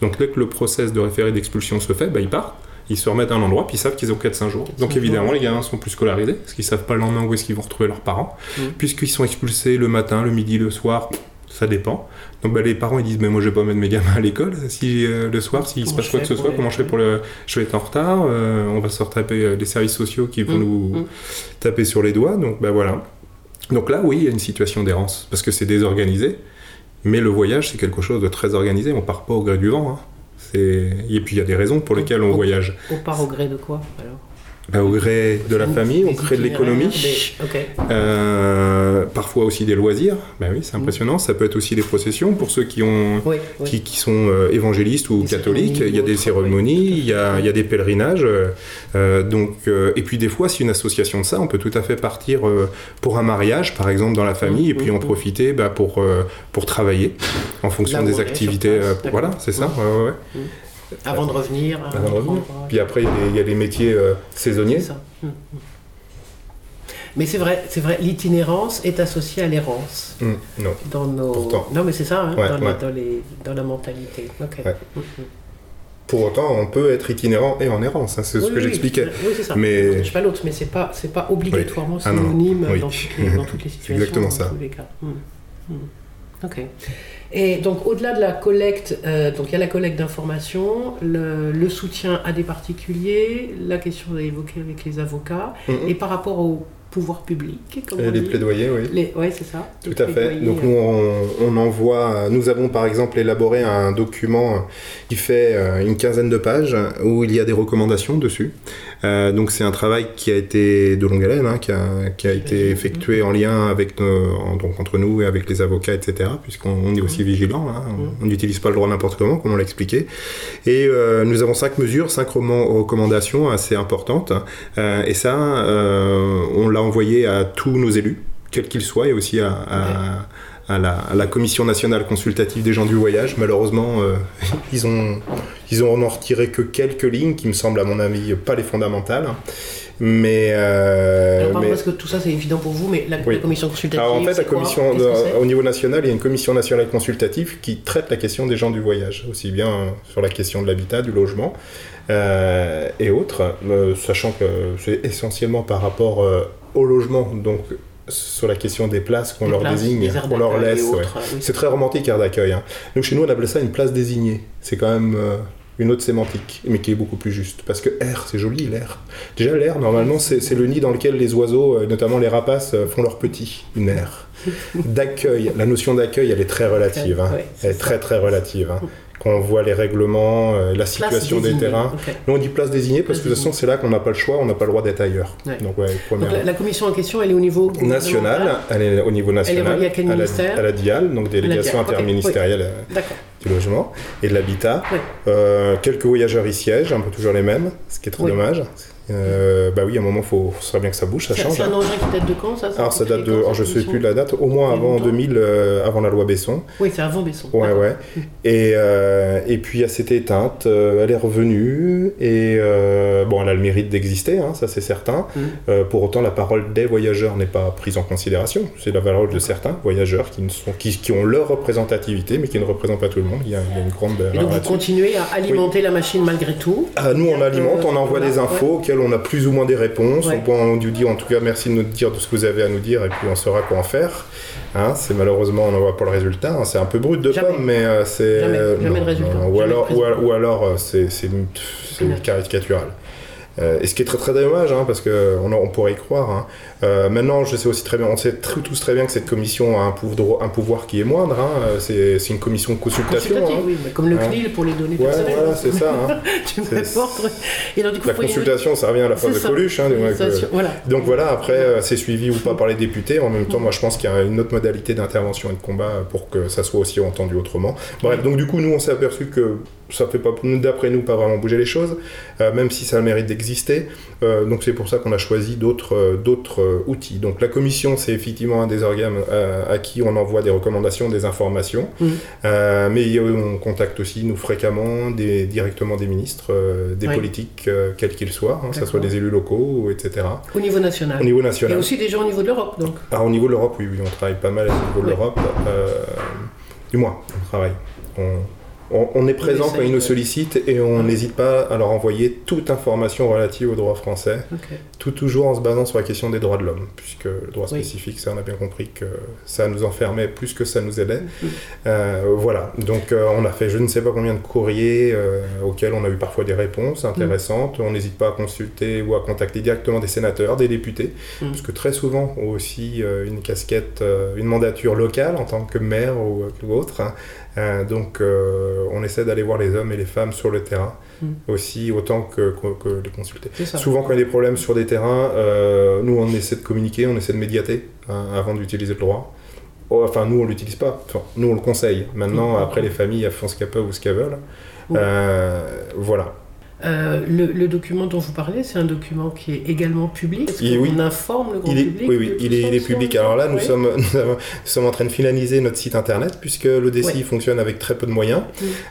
Donc dès que le process de référé d'expulsion se fait, bah, ils partent, ils se remettent à un endroit, puis ils savent qu'ils ont 4-5 jours. Donc 4-5 évidemment, les gamins sont plus scolarisés, parce qu'ils savent pas le lendemain où est-ce qu'ils vont retrouver leurs parents, Mm. puisqu'ils sont expulsés le matin, le midi, le soir, ça dépend. Donc bah, les parents ils disent mais moi je vais pas mettre mes gamins à l'école si euh, le soir s'il se passe quoi que ce soit les- comment je fais pour le je vais être en retard euh, on va se retaper euh, les services sociaux qui vont Mm, nous mm. taper sur les doigts donc bah voilà donc là oui il y a une situation d'errance parce que c'est désorganisé mais le voyage c'est quelque chose de très organisé on part pas au gré du vent hein. Et puis il y a des raisons pour lesquelles on On- voyage. On part au gré de quoi alors Bah, au gré de la famille on des crée de l'économie des- euh, parfois aussi des loisirs bah oui c'est impressionnant ça peut être aussi des processions pour ceux qui ont Oui, oui. qui, qui sont euh, évangélistes ou catholiques. Il y a des cérémonies, il y a, il y a des pèlerinages. euh, donc, et puis des fois, c'est une association de ça. On peut tout à fait partir pour un mariage, par exemple, dans la famille, et puis en Mhm. profiter bah, pour, pour travailler en fonction des activités. voilà, c'est ça. Ouais, ouais, ouais. Avant de revenir. à Avant de un revenir. endroit. Puis après, il y a y des métiers euh, saisonniers. C'est ça. Mm, mm. Mais c'est vrai, c'est vrai, l'itinérance est associée à l'errance Hum, non. dans nos. Pourtant. Non, mais c'est ça, hein, Ouais, dans, les- ouais. dans les- dans la mentalité. Ok. Ouais. Mm, mm. Pour autant, on peut être itinérant et en errance. hein, c'est ce que oui, j'expliquais. Oui, c'est ça. Mais- Je sais pas l'autre, mais c'est pas, c'est pas obligatoirement Ah non, synonyme dans, toutes les, dans toutes les (laughs) situations. exactement dans ça. tous les cas. Ok. Et donc, au-delà de la collecte, euh, donc il y a la collecte d'informations, le, le soutien à des particuliers, la question évoquée avec les avocats, Mhm. et par rapport au pouvoir public, comme Et on les dit. plaidoyers, oui. Ouais, c'est ça. Tout Les à fait. Donc euh, nous, on, on envoie, nous avons par exemple élaboré un document qui fait euh, une quinzaine de pages où il y a des recommandations dessus. Euh, donc c'est un travail qui a été de longue haleine, hein, qui, a, qui a été effectué en lien avec nos- en- donc entre nous et avec les avocats, etc. Puisqu'on on est aussi vigilant, hein. on- n'utilise pas le droit n'importe comment, comme on l'a expliqué. Et euh, nous avons cinq mesures, cinq recommandations assez importantes. Euh, et ça, euh, on l'a envoyé à tous nos élus, quels qu'ils soient, et aussi à, à- à la, à la Commission nationale consultative des gens du voyage. Malheureusement, euh, (laughs) ils ont ils ont en retiré que quelques lignes qui me semblent, à mon avis, pas les fondamentales. Mais, euh, Alors, pardon, mais- parce que tout ça c'est évident pour vous, mais la, Oui. la commission consultative. alors en fait, la commission, au niveau national, il y a une commission nationale consultative qui traite la question des gens du voyage, aussi bien euh, sur la question de l'habitat, du logement euh, et autres, sachant que c'est essentiellement par rapport au logement, donc sur la question des places qu'on leur places, désigne, qu'on leur laisse. ouais. autres, oui. C'est très romantique, aire d'accueil. hein. Donc chez nous, on appelle ça une place désignée. C'est quand même euh, une autre sémantique, mais qui est beaucoup plus juste. Parce que air, c'est joli, l'air. Déjà, l'air, normalement, c'est le nid dans lequel les oiseaux, euh, notamment les rapaces, euh, font leurs petits. Une aire. (laughs) D'accueil. La notion d'accueil, elle est très relative. hein. Elle est ça. très, très relative. hein. Quand on voit les règlements, euh, la situation des terrains. ok. Nous, on dit place désignée parce que de toute façon, c'est là qu'on n'a pas le choix, on n'a pas le droit d'être ailleurs. Ouais. Donc, ouais, Donc la, la commission en question, elle est au niveau gouvernemental elle est au niveau national, reliée à quel ministère à la DIAL, donc délégation interministérielle euh, du logement et de l'habitat. Euh, quelques voyageurs y siègent, un peu toujours les mêmes, ce qui est très Oui. dommage. Euh, bah oui, à un moment, faut, serait bien que ça bouge, ça change. c'est un engin qui date de quand ça Alors ça date de, alors je sais commission plus la date, au moins avant longtemps. 2000, euh, avant la loi Besson. Oui, c'est avant Besson. Ouais, ouais. Et, euh, et puis elle s'était éteinte, elle est revenue, et bon, elle a le mérite d'exister, hein, ça c'est certain. Euh, pour autant, la parole des voyageurs n'est pas prise en considération. C'est la parole de certains voyageurs qui, ne sont, qui, qui ont leur représentativité, mais qui ne représentent pas tout le monde. Il y a, il y a une grande Et donc vous continuez à alimenter la machine malgré tout. Ah, nous, on alimente, on envoie Voilà, des infos ouais. auxquelles on a plus ou moins des réponses. Ouais. On, nous dit en tout cas merci de nous dire de ce que vous avez à nous dire et puis on saura quoi en faire. Hein, c'est malheureusement, on n'en voit pas le résultat. hein. C'est un peu brut de Jamais. pomme, mais euh, c'est. Jamais. euh, de résultat. Ou alors, ou, alors euh, c'est caricatural. Euh, et ce qui est très très dommage, hein, parce qu'on on pourrait y croire. hein. Euh, maintenant, je sais aussi très bien, on sait tous très bien que cette commission a un pouvoir, un pouvoir qui est moindre. hein. Euh, C'est une commission de consultation. Hein. oui, mais comme le Ouais. CNIL pour les données Ouais, personnelles. voilà, c'est ça. hein. (laughs) tu. Et donc, du coup, La consultation, ça revient à la C'est de ça. Coluche. hein, donc, Voilà. donc voilà, après, euh, c'est suivi ou pas par les députés. En même temps, moi, je pense qu'il y a une autre modalité d'intervention et de combat pour que ça soit aussi entendu autrement. Bref, donc du coup, nous, on s'est aperçu que ça fait pas, d'après nous, pas vraiment bouger les choses, euh, même si ça a le mérite d'exister. Euh, donc c'est pour ça qu'on a choisi d'autres d'autres euh, outils. Donc la commission, c'est effectivement un des organes euh, à qui on envoie des recommandations, des informations. Mhm. Euh, mais on contacte aussi, nous, fréquemment, des, directement des ministres, des politiques, quels qu'ils soient, hein, que ce soit des élus locaux, etc. Au niveau national. Au niveau Et national. aussi des gens au niveau de l'Europe, donc. Ah, au niveau de l'Europe, oui, oui, on travaille pas mal au niveau de l'Europe. Du moins, on travaille. On, on- on est présent quand ils nous sollicitent et on n'hésite pas à leur envoyer toute information relative au droit français, tout toujours en se basant sur la question des droits de l'homme, puisque le droit Oui. spécifique, ça on a bien compris que ça nous enfermait plus que ça nous aidait. Mhm. Euh, voilà, donc euh, on a fait je ne sais pas combien de courriers euh, auxquels on a eu parfois des réponses intéressantes. On n'hésite pas à consulter ou à contacter directement des sénateurs, des députés, parce que très souvent aussi une casquette, une mandature locale en tant que maire ou, ou autre. hein. Euh, donc euh, on essaie d'aller voir les hommes et les femmes sur le terrain Mhm. aussi autant que, que, que les consulter. Souvent, quand il y a des problèmes sur des terrains, euh, nous, on essaie de communiquer, on essaie de médiater hein, avant d'utiliser le droit. Oh, Enfin, nous, on l'utilise pas. Enfin, nous, on le conseille. Maintenant, Mhm. après, les familles, elles font ce qu'elles peuvent ou ce qu'elles veulent. Euh, voilà. Euh, le, le document dont vous parlez, c'est un document qui est également public. Est-ce qu'on oui. informe le grand Il est, public oui, oui, il est, il public. Alors là, nous, Oui. sommes, (laughs) nous, avons- nous sommes en train de finaliser notre site internet puisque l'ODCI fonctionne avec très peu de moyens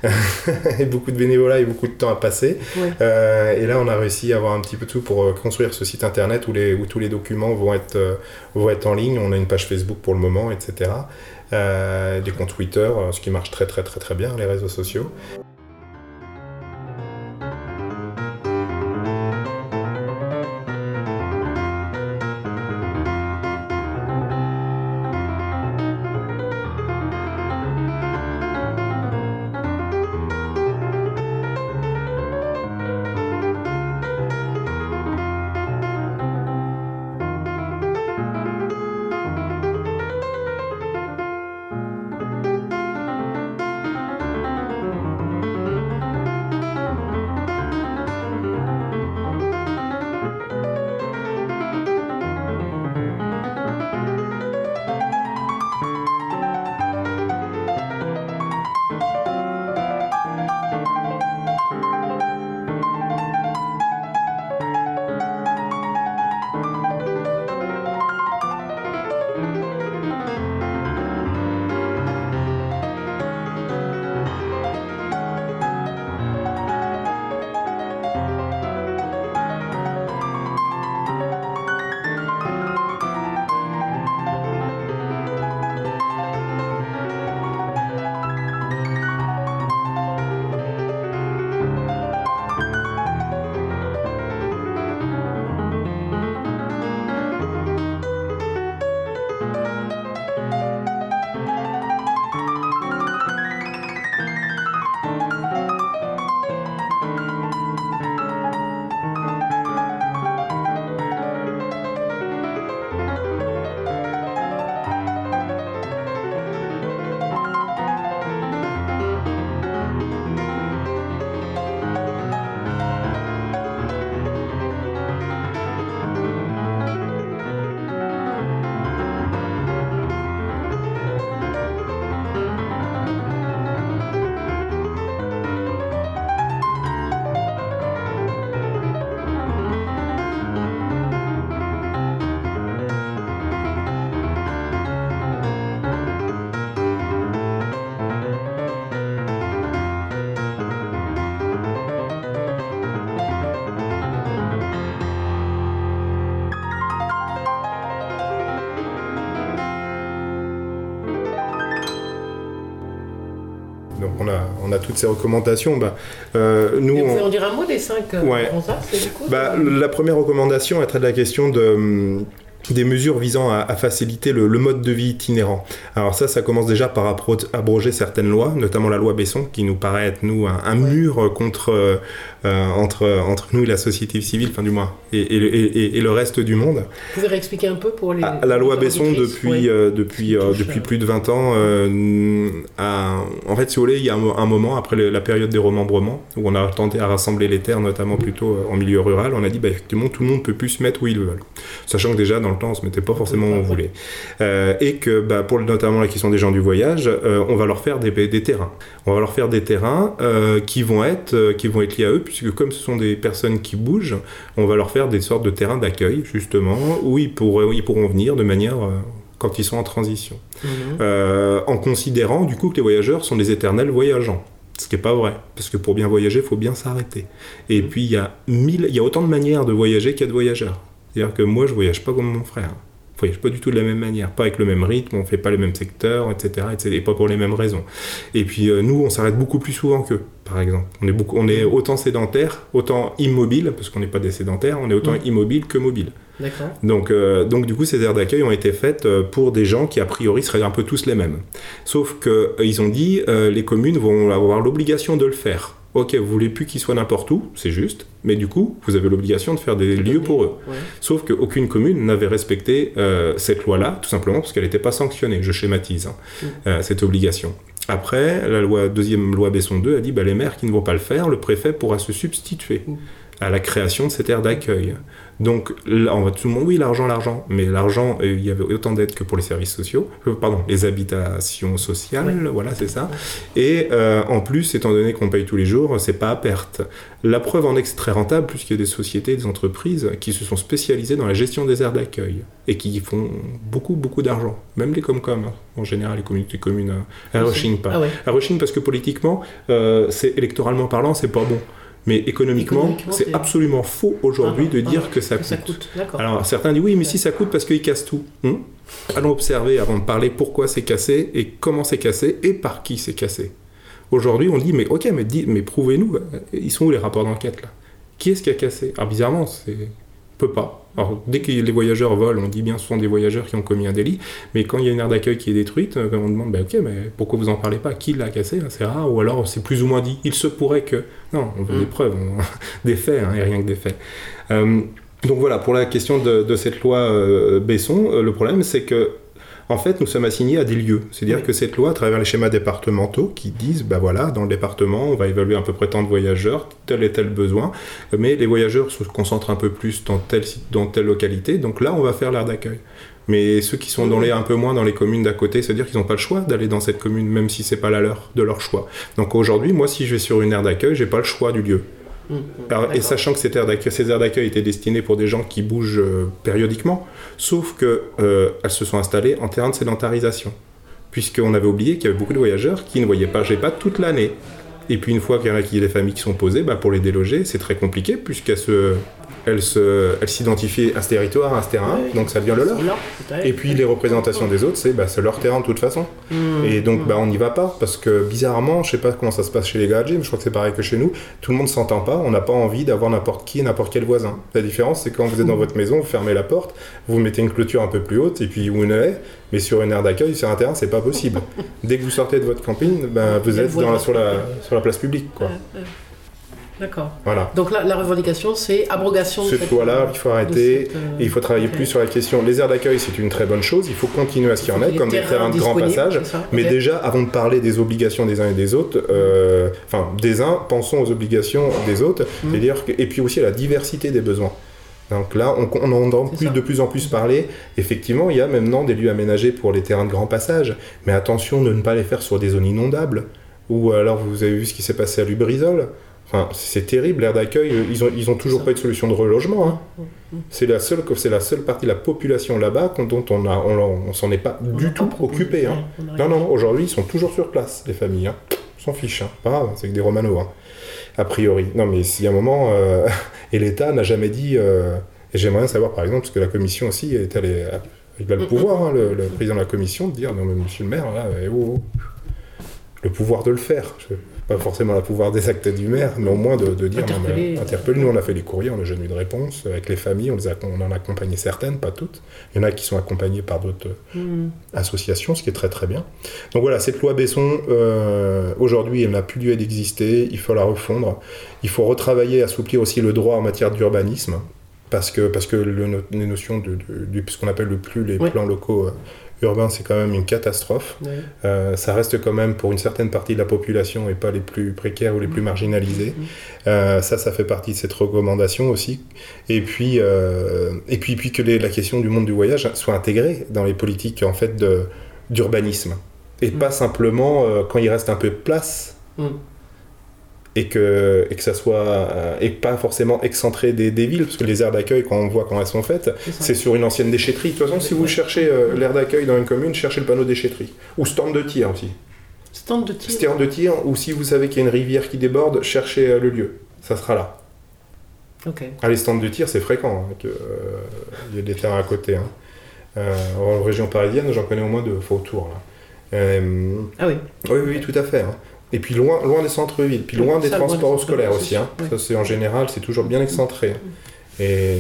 (laughs) et beaucoup de bénévolat et beaucoup de temps à passer. Ouais. Euh, et là, on a réussi à avoir un petit peu tout pour euh, construire ce site internet où, les, où tous les documents vont être, vont être en ligne. On a une page Facebook pour le moment, etc. Euh, des comptes Twitter, ce qui marche très très très très bien, les réseaux sociaux. Toutes ces recommandations. Bah, euh, nous, Et vous on- pouvez en dire un mot des cinq euh, Ouais. grands axes, du coup bah, la première recommandation, elle traite de la question de, hum, des mesures visant à, à faciliter le, le mode de vie itinérant. Alors ça, ça commence déjà par abroger certaines lois, notamment la loi Besson, qui nous paraît être, nous, un, mur contre, euh, entre, entre nous et la société civile, enfin du moins, et, et le- et- le reste du monde. Vous pouvez réexpliquer un peu pour les. Ah, la loi Besson, depuis, euh, depuis, euh, depuis euh, plus de 20 ans, euh, a- en fait, si vous voulez, il y a un, mo- un moment, après le- la période des remembrements, où on a tenté à rassembler les terres, notamment plutôt euh, en milieu rural, on a dit, bah, effectivement, tout le monde peut plus se mettre où il veut. Sachant que déjà, dans le temps, on se mettait pas forcément où on voulait. Euh, et que, bah, pour notamment la question des gens du voyage, euh, on va leur faire des, des terrains. On va leur faire des terrains euh, qui, vont être, euh, qui vont être liés à eux, puisque comme ce sont des personnes qui bougent, on va leur faire des sortes de terrains d'accueil, justement, où ils, pourront venir de manière... euh, quand ils sont en transition. Mhm. Euh, en considérant du coup que les voyageurs sont des éternels voyageants. Ce qui n'est pas vrai, parce que pour bien voyager, il faut bien s'arrêter. Et puis il y, a mille, y a autant de manières de voyager qu'il y a de voyageurs. C'est-à-dire que moi, je voyage pas comme mon frère. Voyage pas du tout de la même manière, pas avec le même rythme, on fait pas les mêmes secteurs, etc., etc., et pas pour les mêmes raisons. Et puis euh, nous, on s'arrête beaucoup plus souvent qu'eux, par exemple. On est, beaucoup, on est autant sédentaire, autant immobile, parce qu'on n'est pas des sédentaires, on est autant Mm. immobile que mobile. D'accord. Donc, euh, donc du coup, ces aires d'accueil ont été faites euh, pour des gens qui a priori seraient un peu tous les mêmes. Sauf que ils ont dit euh, les communes vont avoir l'obligation de le faire. Ok, vous voulez plus qu'ils soient n'importe où, c'est juste, mais du coup, vous avez l'obligation de faire des lieux pour eux. Ouais. Sauf qu'aucune commune n'avait respecté euh, cette loi-là, tout simplement parce qu'elle n'était pas sanctionnée, je schématise, hein, Mm. euh, cette obligation. Après, la loi, deuxième loi Besson 2 a dit bah, les maires qui ne vont pas le faire, le préfet pourra se substituer Mm. à la création de cette aire d'accueil. Donc là, on va tout le monde, oui, l'argent, l'argent, mais l'argent, euh, il y avait autant d'aides que pour les services sociaux, euh, pardon, les habitations sociales, voilà, c'est ça. Et euh, en plus, étant donné qu'on paye tous les jours, c'est pas à perte. La preuve en est que c'est très rentable, puisqu'il y a des sociétés, des entreprises qui se sont spécialisées dans la gestion des aires d'accueil et qui font beaucoup, beaucoup d'argent. Même les Comcom, hein. en général, les communautés communes, euh, elles rechignent pas. Ah ouais. Elles rechignent parce que politiquement, c'est électoralement parlant, c'est pas bon. Mais économiquement, Économiquement, c'est absolument faux aujourd'hui Ah, de ah, dire que ça Que ça coûte. Alors certains disent oui, mais si ça coûte parce qu'ils cassent tout. Hum Allons observer avant de parler pourquoi c'est cassé et comment c'est cassé et par qui c'est cassé. Aujourd'hui, on dit mais ok, mais, mais prouvez-nous, euh, ils sont où les rapports d'enquête là? Qui est-ce qui a cassé? Alors bizarrement, c'est peut pas. Alors dès que les voyageurs volent, on dit bien ce sont des voyageurs qui ont commis un délit, mais quand il y a une aire d'accueil qui est détruite, euh, on demande bah, ok, mais pourquoi vous en parlez pas? Qui l'a cassé? C'est rare, ou alors c'est plus ou moins dit. Il se pourrait que non, on veut Mm. des preuves, on- (laughs) des faits hein, et rien que des faits. Euh, donc voilà, pour la question de, de cette loi euh, Besson, euh, le problème c'est que en fait, nous sommes assignés à des lieux. C'est-à-dire Oui. que cette loi, à travers les schémas départementaux, qui disent, bah voilà, dans le département, on va évaluer à peu près tant de voyageurs, tel et tel besoin, mais les voyageurs se concentrent un peu plus dans telle, site- dans telle localité, donc là, on va faire l'aire d'accueil. Mais ceux qui sont dans les un peu moins dans les communes d'à côté, c'est-à-dire qu'ils n'ont pas le choix d'aller dans cette commune, même si c'est pas la leur, de leur choix. Donc aujourd'hui, moi, si je vais sur une aire d'accueil, j'ai pas le choix du lieu. Alors, et sachant que d'accueil- ces aires d'accueil étaient destinées pour des gens qui bougent euh, périodiquement, sauf que euh, elles se sont installées en terrain de sédentarisation, puisqu'on avait oublié qu'il y avait beaucoup de voyageurs qui ne voyaient pas pas toute l'année. Et puis une fois qu'il y a des familles qui sont posées, bah, pour les déloger, c'est très compliqué, puisqu'elles se, elles s'identifient à ce territoire, à ce terrain, Ouais. donc ça devient le leur. Et puis les représentations des autres, c'est bah, leur terrain de toute façon. Hum, Et donc, hum. bah, on n'y va pas, parce que bizarrement, je sais pas comment ça se passe chez les gadgets, mais je crois que c'est pareil que chez nous, tout le monde s'entend pas, on n'a pas envie d'avoir n'importe qui, n'importe quel voisin. La différence, c'est quand vous êtes dans (laughs) votre maison, vous fermez la porte, vous mettez une clôture un peu plus haute, et puis ou une haie, mais sur une aire d'accueil, sur un terrain, c'est pas possible. (laughs) Dès que vous sortez de votre camping, ben, vous êtes dans la- sur, la, sur la place publique, quoi. Ouais, ouais. D'accord. Voilà. Donc là, la revendication, c'est abrogation de Cette loi-là, il faut arrêter. cette, euh, Et il faut travailler plus sur la question. Les aires d'accueil, c'est une très bonne chose. Il faut continuer à ce qu'il y en ait, comme des terrains de grand passage. Mais déjà, avant de parler des obligations des uns et des autres, euh, enfin, des uns, pensons aux obligations des autres. Mhm. C'est-à-dire que- et puis aussi à la diversité des besoins. Donc là, on, on en entend plus, ça. de plus en plus parler. Effectivement, il y a maintenant des lieux aménagés pour les terrains de grand passage. Mais attention de ne pas les faire sur des zones inondables. Ou alors, vous avez vu ce qui s'est passé à Lubrizol. Enfin, c'est terrible, l'air d'accueil, euh, ils ont, ils ont toujours pas eu de solution de relogement. hein. C'est la seule, c'est la seule partie de la population là-bas dont on a, on, on s'en est pas On du tout pas occupé. hein. Non, non, aujourd'hui, ils sont toujours sur place, les familles. Hein. On s'en fiche, hein. pas grave, c'est que des Romano, hein. a priori. Non, mais s'il y a un moment, euh, (laughs) et l'État n'a jamais dit, euh, et j'aimerais savoir, par exemple, parce que la commission aussi est allée, il a le Mhm. pouvoir, le, le président de la commission, de dire, non, mais monsieur le maire, là, eh, oh, oh. le pouvoir de le faire. Je- pas forcément le pouvoir des actes du maire, mais au moins de, de dire non, mais, Interpeller. interpeller. Nous, on a fait les courriers, on jamais eu de réponse. Avec les familles, on, les a- on en a accompagné certaines, pas toutes. Il y en a qui sont accompagnées par d'autres Hmm. association, ce qui est très très bien. Donc voilà, cette loi Besson, euh, aujourd'hui, elle n'a plus lieu d'exister, il faut la refondre. Il faut retravailler, assouplir aussi le droit en matière d'urbanisme, parce que, parce que le les notions de, ce qu'on appelle le plus les plans locaux urbains, c'est quand même une catastrophe. Euh, ça reste quand même pour une certaine partie de la population et pas les plus précaires ou les plus marginalisés. Euh, ça, ça fait partie de cette recommandation aussi. Et puis, euh, et puis, puis que les- la question du monde du voyage soit intégrée dans les politiques en fait d'urbanisme et Mm. pas simplement quand il reste un peu de place. Et que, et que ça soit euh, et pas forcément excentré des, des villes parce que les aires d'accueil quand on voit quand elles sont faites C'est sur une ancienne déchetterie de toute façon si vous cherchez euh, l'aire d'accueil dans une commune cherchez le panneau déchetterie ou stand de tir aussi Stand de tir. stand de tir ou si vous savez qu'il y a une rivière qui déborde cherchez euh, le lieu ça sera là Ok. ah, les stands de tir, c'est fréquent. hein, Il y a des terrains à côté. hein. En région parisienne, j'en connais au moins deux fois autour. Là. Ah oui. oui, oui, tout à fait. hein. Et puis loin, loin des centres-villes, puis loin des ça, loin des transports scolaires aussi. hein. Ça, c'est en général, c'est toujours bien excentré. hein. Et,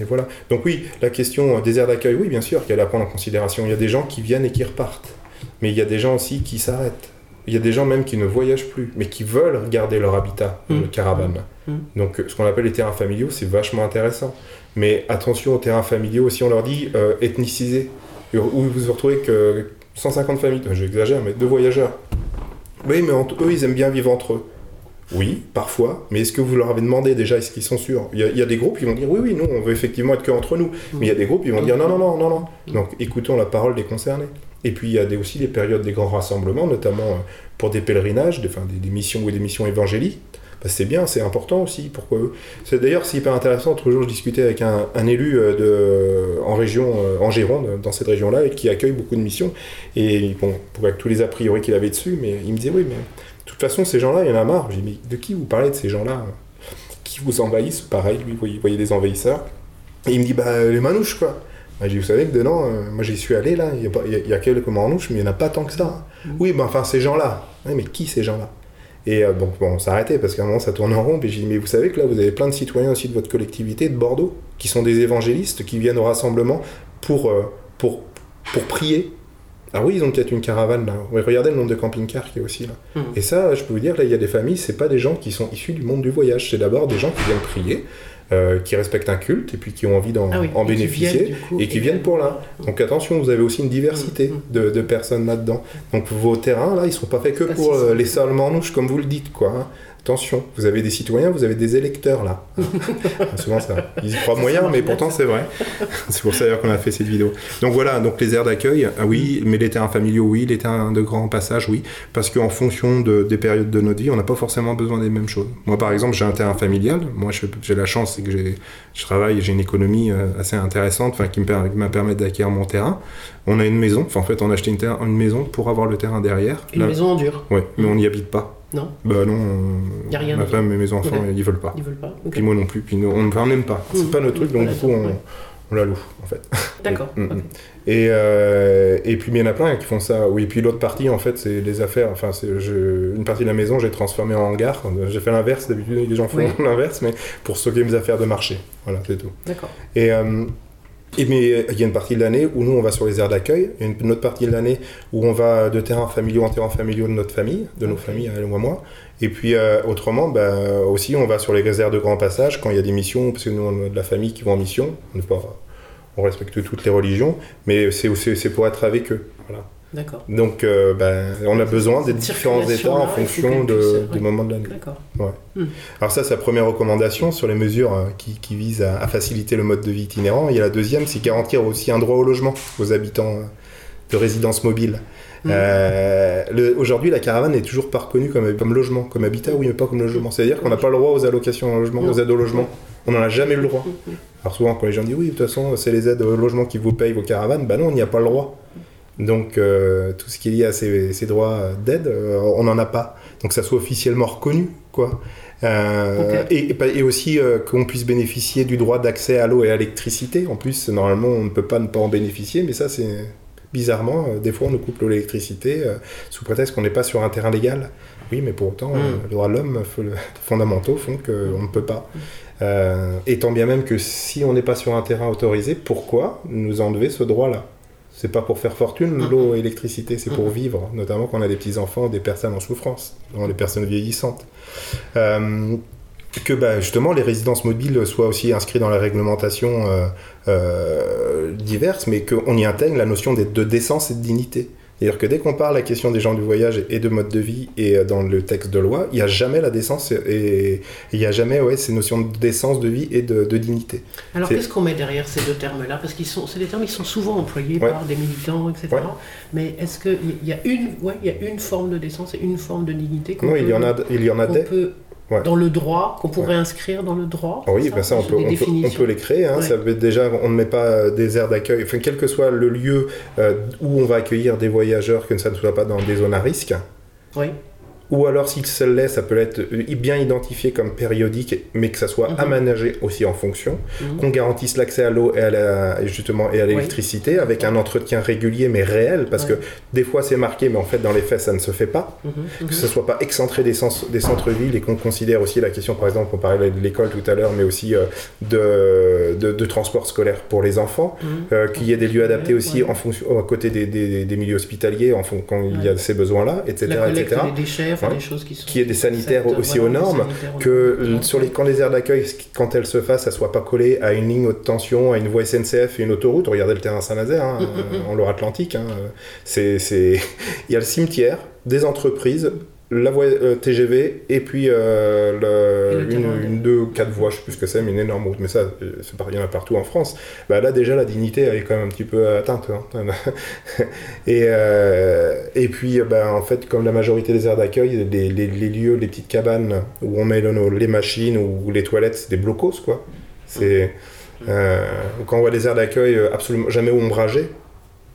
et voilà. Donc oui, la question euh, des aires d'accueil, oui, bien sûr, qu'il y a à prendre en considération. Il y a des gens qui viennent et qui repartent. Mais il y a des gens aussi qui s'arrêtent. Il y a des gens même qui ne voyagent plus, mais qui veulent garder leur habitat, Mm. le caravane. Mm. Donc euh, ce qu'on appelle les terrains familiaux, c'est vachement intéressant. Mais attention aux terrains familiaux, si on leur dit euh, ethnicisés, où vous vous retrouvez que 150 familles, j'exagère, mais deux voyageurs. Oui, mais entre eux, ils aiment bien vivre entre eux. Oui, parfois, mais est-ce que vous leur avez demandé déjà, est-ce qu'ils sont sûrs? Il y, a, il y a des groupes qui vont dire oui, oui, nous, on veut effectivement être que entre nous. Mais il y a des groupes qui vont dire non, non, non, non, non. Donc écoutons la parole des concernés. Et puis il y a des- aussi les périodes des grands rassemblements, notamment euh, pour des pèlerinages, des, enfin, des, des missions ou des missions évangéliques. Bah, c'est bien, c'est important aussi. Pourquoi eux C'est d'ailleurs c'est hyper intéressant. L'autre jour, je discutais avec un, un élu euh, de, en région, euh, en Gironde, dans cette région-là, et qui accueille beaucoup de missions. Et bon, pour avec tous les a priori qu'il avait dessus, mais il me disait oui, mais de toute façon, ces gens-là, il y en a marre. J'ai mais de qui vous parlez de ces gens-là? Qui vous envahissent? Pareil, lui, vous voyez, des envahisseurs. Et il me dit, bah, les manouches, quoi. Bah, j'ai dit, vous savez que dedans, euh, moi j'y suis allé là, il y, a quelques manouches, mais il n'y en a pas tant que ça. Oui, bah, enfin, ces gens-là. Mais qui ces gens-là? Et euh, bon, bon, on s'est arrêté parce qu'à un moment ça tourne en rond. Et j'ai dit, mais vous savez que là, vous avez plein de citoyens aussi de votre collectivité de Bordeaux qui sont des évangélistes qui viennent au rassemblement pour, euh, pour, pour prier. Ah oui, ils ont peut-être une caravane là. Ouais, regardez le nombre de camping-cars qu'il y a aussi là. Mhm. Et ça, je peux vous dire, là, il y a des familles, c'est pas des gens qui sont issus du monde du voyage. C'est d'abord des gens qui viennent prier, euh, qui respectent un culte et puis qui ont envie d'en Ah oui. en qui bénéficier coup, et qui viennent pour là. Donc attention, vous avez aussi une diversité Mhm. de, de personnes là-dedans. Donc vos terrains, là, ils sont pas faits que Pas pour euh, les seuls manouches, comme vous le dites, quoi. Attention, vous avez des citoyens, vous avez des électeurs, là. (laughs) Souvent, ça, ils y croient moyen, mais pourtant, c'est vrai. c'est pour ça d'ailleurs qu'on a fait cette vidéo. Donc voilà, donc les aires d'accueil, ah oui, mais les terrains familiaux, oui, les terrains de grand passage, oui, parce qu'en fonction de- des périodes de notre vie, on n'a pas forcément besoin des mêmes choses. Moi, par exemple, j'ai un terrain familial. Moi, j'ai la chance, c'est que je travaille, j'ai une économie euh, assez intéressante, enfin, qui me per- qui m'a permis d'acquérir mon terrain. On a une maison, enfin, en fait, on a acheté une, terre- une maison pour avoir le terrain derrière. Une Là- maison en dur. Ouais, mais on n'y habite pas. Non, Bah non, on- Y a rien ma femme et mes enfants, Ok. ils veulent pas. ils veulent pas. Ok. Puis moi non plus, puis nous, on n'aime pas. C'est Mhm. pas notre truc, donc du coup, on, Ouais. on la loue, en fait. D'accord. Mm, mm. ok. Et, euh, et puis, il y en a plein qui font ça. Oui, puis l'autre partie, en fait, c'est les affaires. Enfin, je- une partie de la maison, j'ai transformé en hangar. J'ai fait l'inverse. D'habitude, les gens font (laughs) l'inverse, mais pour stocker mes affaires de marché. Voilà, c'est tout. D'accord. Et, euh, et mais il y a une partie de l'année où nous, on va sur les aires d'accueil. Il y a une autre partie de l'année où on va de terrains familiaux en terrains familiaux de notre famille, de nos familles, elle ou moi. Et puis euh, autrement, ben, aussi, on va sur les aires de grand passage quand il y a des missions, parce que nous, on a de la famille qui vont en mission. On, pas, on respecte toutes les religions, mais c'est c'est- c'est pour être avec eux. Voilà. D'accord. Donc, euh, ben, on a besoin des différents états en fonction de, du ouais. moment de l'année. D'accord. Alors ça, c'est la première recommandation sur les mesures euh, qui, qui visent à, à faciliter le mode de vie itinérant. Et la deuxième, c'est garantir aussi un droit au logement aux habitants euh, de résidences mobiles. Euh, le- Aujourd'hui, la caravane n'est toujours pas reconnue comme, comme logement, comme habitat, oui, mais pas comme logement. C'est-à-dire qu'on n'a pas le droit aux allocations au logement, Non. aux aides au logement. On n'en a jamais eu le droit. Mhm. Alors souvent, quand les gens disent oui, de toute façon, c'est les aides au logement qui vous payent vos caravanes, bah non, on n'y a pas le droit. Donc euh, tout ce qui est lié à ces, ces droits d'aide, euh, on n'en a pas. Donc ça soit officiellement reconnu, quoi. Euh, et, et et aussi qu'on puisse bénéficier du droit d'accès à l'eau et à l'électricité. En plus, normalement, on ne peut pas ne pas en bénéficier, mais ça, c'est bizarrement, des fois on nous coupe l'électricité euh, sous prétexte qu'on n'est pas sur un terrain légal. Oui, mais pour autant, Mm. euh, les droits de l'homme fondamentaux font qu'on ne peut pas. Et tant bien même que si on n'est pas sur un terrain autorisé, pourquoi nous enlever ce droit-là? C'est pas pour faire fortune l'eau et l'électricité, c'est pour vivre, notamment quand on a des petits-enfants, des personnes en souffrance, les personnes vieillissantes. Euh, que bah, justement les résidences mobiles soient aussi inscrites dans la réglementation euh, euh, diverse, mais qu'on y intègre la notion de, de décence et de dignité. C'est-à-dire que dès qu'on parle la question des gens du voyage et de mode de vie et euh, dans le texte de loi, il n'y a jamais la décence et il n'y a jamais ouais, ces notions de décence de vie et de, de dignité. Alors qu'est-ce qu'on met derrière ces deux termes-là? Parce qu'ils sont, c'est des termes qui sont souvent employés Ouais. par des militants, etc. Ouais. Mais est-ce qu'il y a une, ouais, il y a une forme de décence et une forme de dignité qu'on Non, peut, il y en a, il y en a qu'on des. peut Ouais. dans le droit, qu'on pourrait inscrire dans le droit Oui, c'est bah ça, on peut, on, peut, on peut les créer. hein. Ouais. Ça veut être déjà, on ne met pas euh, des aires d'accueil, enfin, quel que soit le lieu euh, où on va accueillir des voyageurs, que ça ne soit pas dans des zones à risque. Oui. Ou alors, s'il se l'est, ça peut être euh, bien identifié comme périodique, mais que ça soit Mhm. aménagé aussi en fonction. Mhm. Qu'on garantisse l'accès à l'eau et à la, justement et à l'électricité avec un entretien régulier mais réel, parce Ouais. que des fois c'est marqué, mais en fait dans les faits ça ne se fait pas. Mhm. Que ce soit pas excentré des, sens- des centres-villes et qu'on considère aussi la question, par exemple, on parlait de l'école tout à l'heure, mais aussi euh, de, de, de transport scolaire pour les enfants, euh, qu'il y ait des lieux adaptés aussi en fonction, à côté des, des, des milieux hospitaliers, en fon- quand il y a ces besoins-là, etc. La collecte etc. des déchets, des choses qui sont... Qu'il y ait des sanitaires aussi voilà, aux des normes, que normes. sur les, quand les aires d'accueil, quand elles se fassent, ça soit pas collé à une ligne haute tension, à une voie SNCF et une autoroute. Regardez le terrain Saint-Nazaire, hein, (laughs) euh, en Loire-Atlantique. hein, euh, c'est, c'est... (laughs) Il y a le cimetière, des entreprises, la voie euh, TGV et puis euh, le- le une, une, deux, quatre voies, je sais plus ce que c'est, mais une énorme route. Mais ça, euh, c'est il y en a partout en France. Bah, là, déjà, la dignité, elle est quand même un petit peu atteinte. hein. (laughs) et, euh, et puis, bah, en fait, comme la majorité des aires d'accueil, les, les- les lieux, les petites cabanes où on met nos- les machines ou les toilettes, c'est des blocos, quoi. C'est, quand on voit des aires d'accueil absolument jamais ombragées,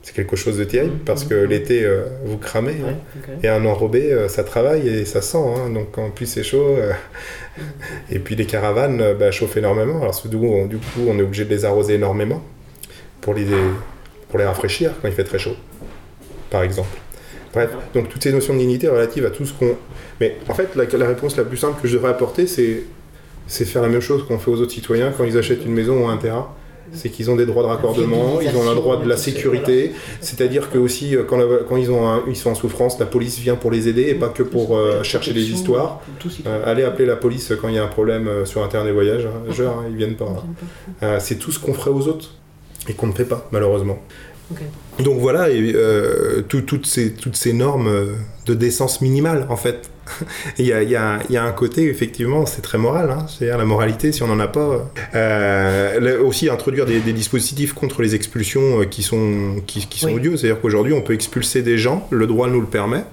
c'est quelque chose de terrible parce que l'été, euh, vous cramez. hein. Et un enrobé, euh, ça travaille et ça sent. hein. Donc en plus c'est chaud. euh, Et puis les caravanes bah, chauffent énormément. Alors du coup, on, du coup, on est obligé de les arroser énormément pour les, pour les rafraîchir quand il fait très chaud, par exemple. Bref, donc toutes ces notions de dignité relatives à tout ce qu'on... Mais en fait, la, la réponse la plus simple que je devrais apporter, c'est, c'est faire la même chose qu'on fait aux autres citoyens quand ils achètent une maison ou un terrain. C'est qu'ils ont des droits de raccordement, ils ont le droit de la sécurité, c'est-à-dire que aussi euh, quand, la- quand ils, ont un- ils sont en souffrance, la police vient pour les aider et pas que pour euh, chercher des histoires. Citoyen. Euh, allez appeler la police quand il y a un problème euh, sur un terrain des voyages, hein. Genre, hein, ils viennent pas. hein. Euh, c'est tout ce qu'on ferait aux autres et qu'on ne fait pas malheureusement. Donc voilà, et, euh, tout- toutes, ces, toutes ces normes euh, de décence minimale en fait. (laughs) Il y a, il y a- il y a un côté, effectivement, c'est très moral, hein. c'est-à-dire la moralité, si on n'en a pas. Euh, là, aussi, introduire des, des dispositifs contre les expulsions euh, qui sont, qui, qui sont Oui. odieux, c'est-à-dire qu'aujourd'hui, on peut expulser des gens, le droit nous le permet,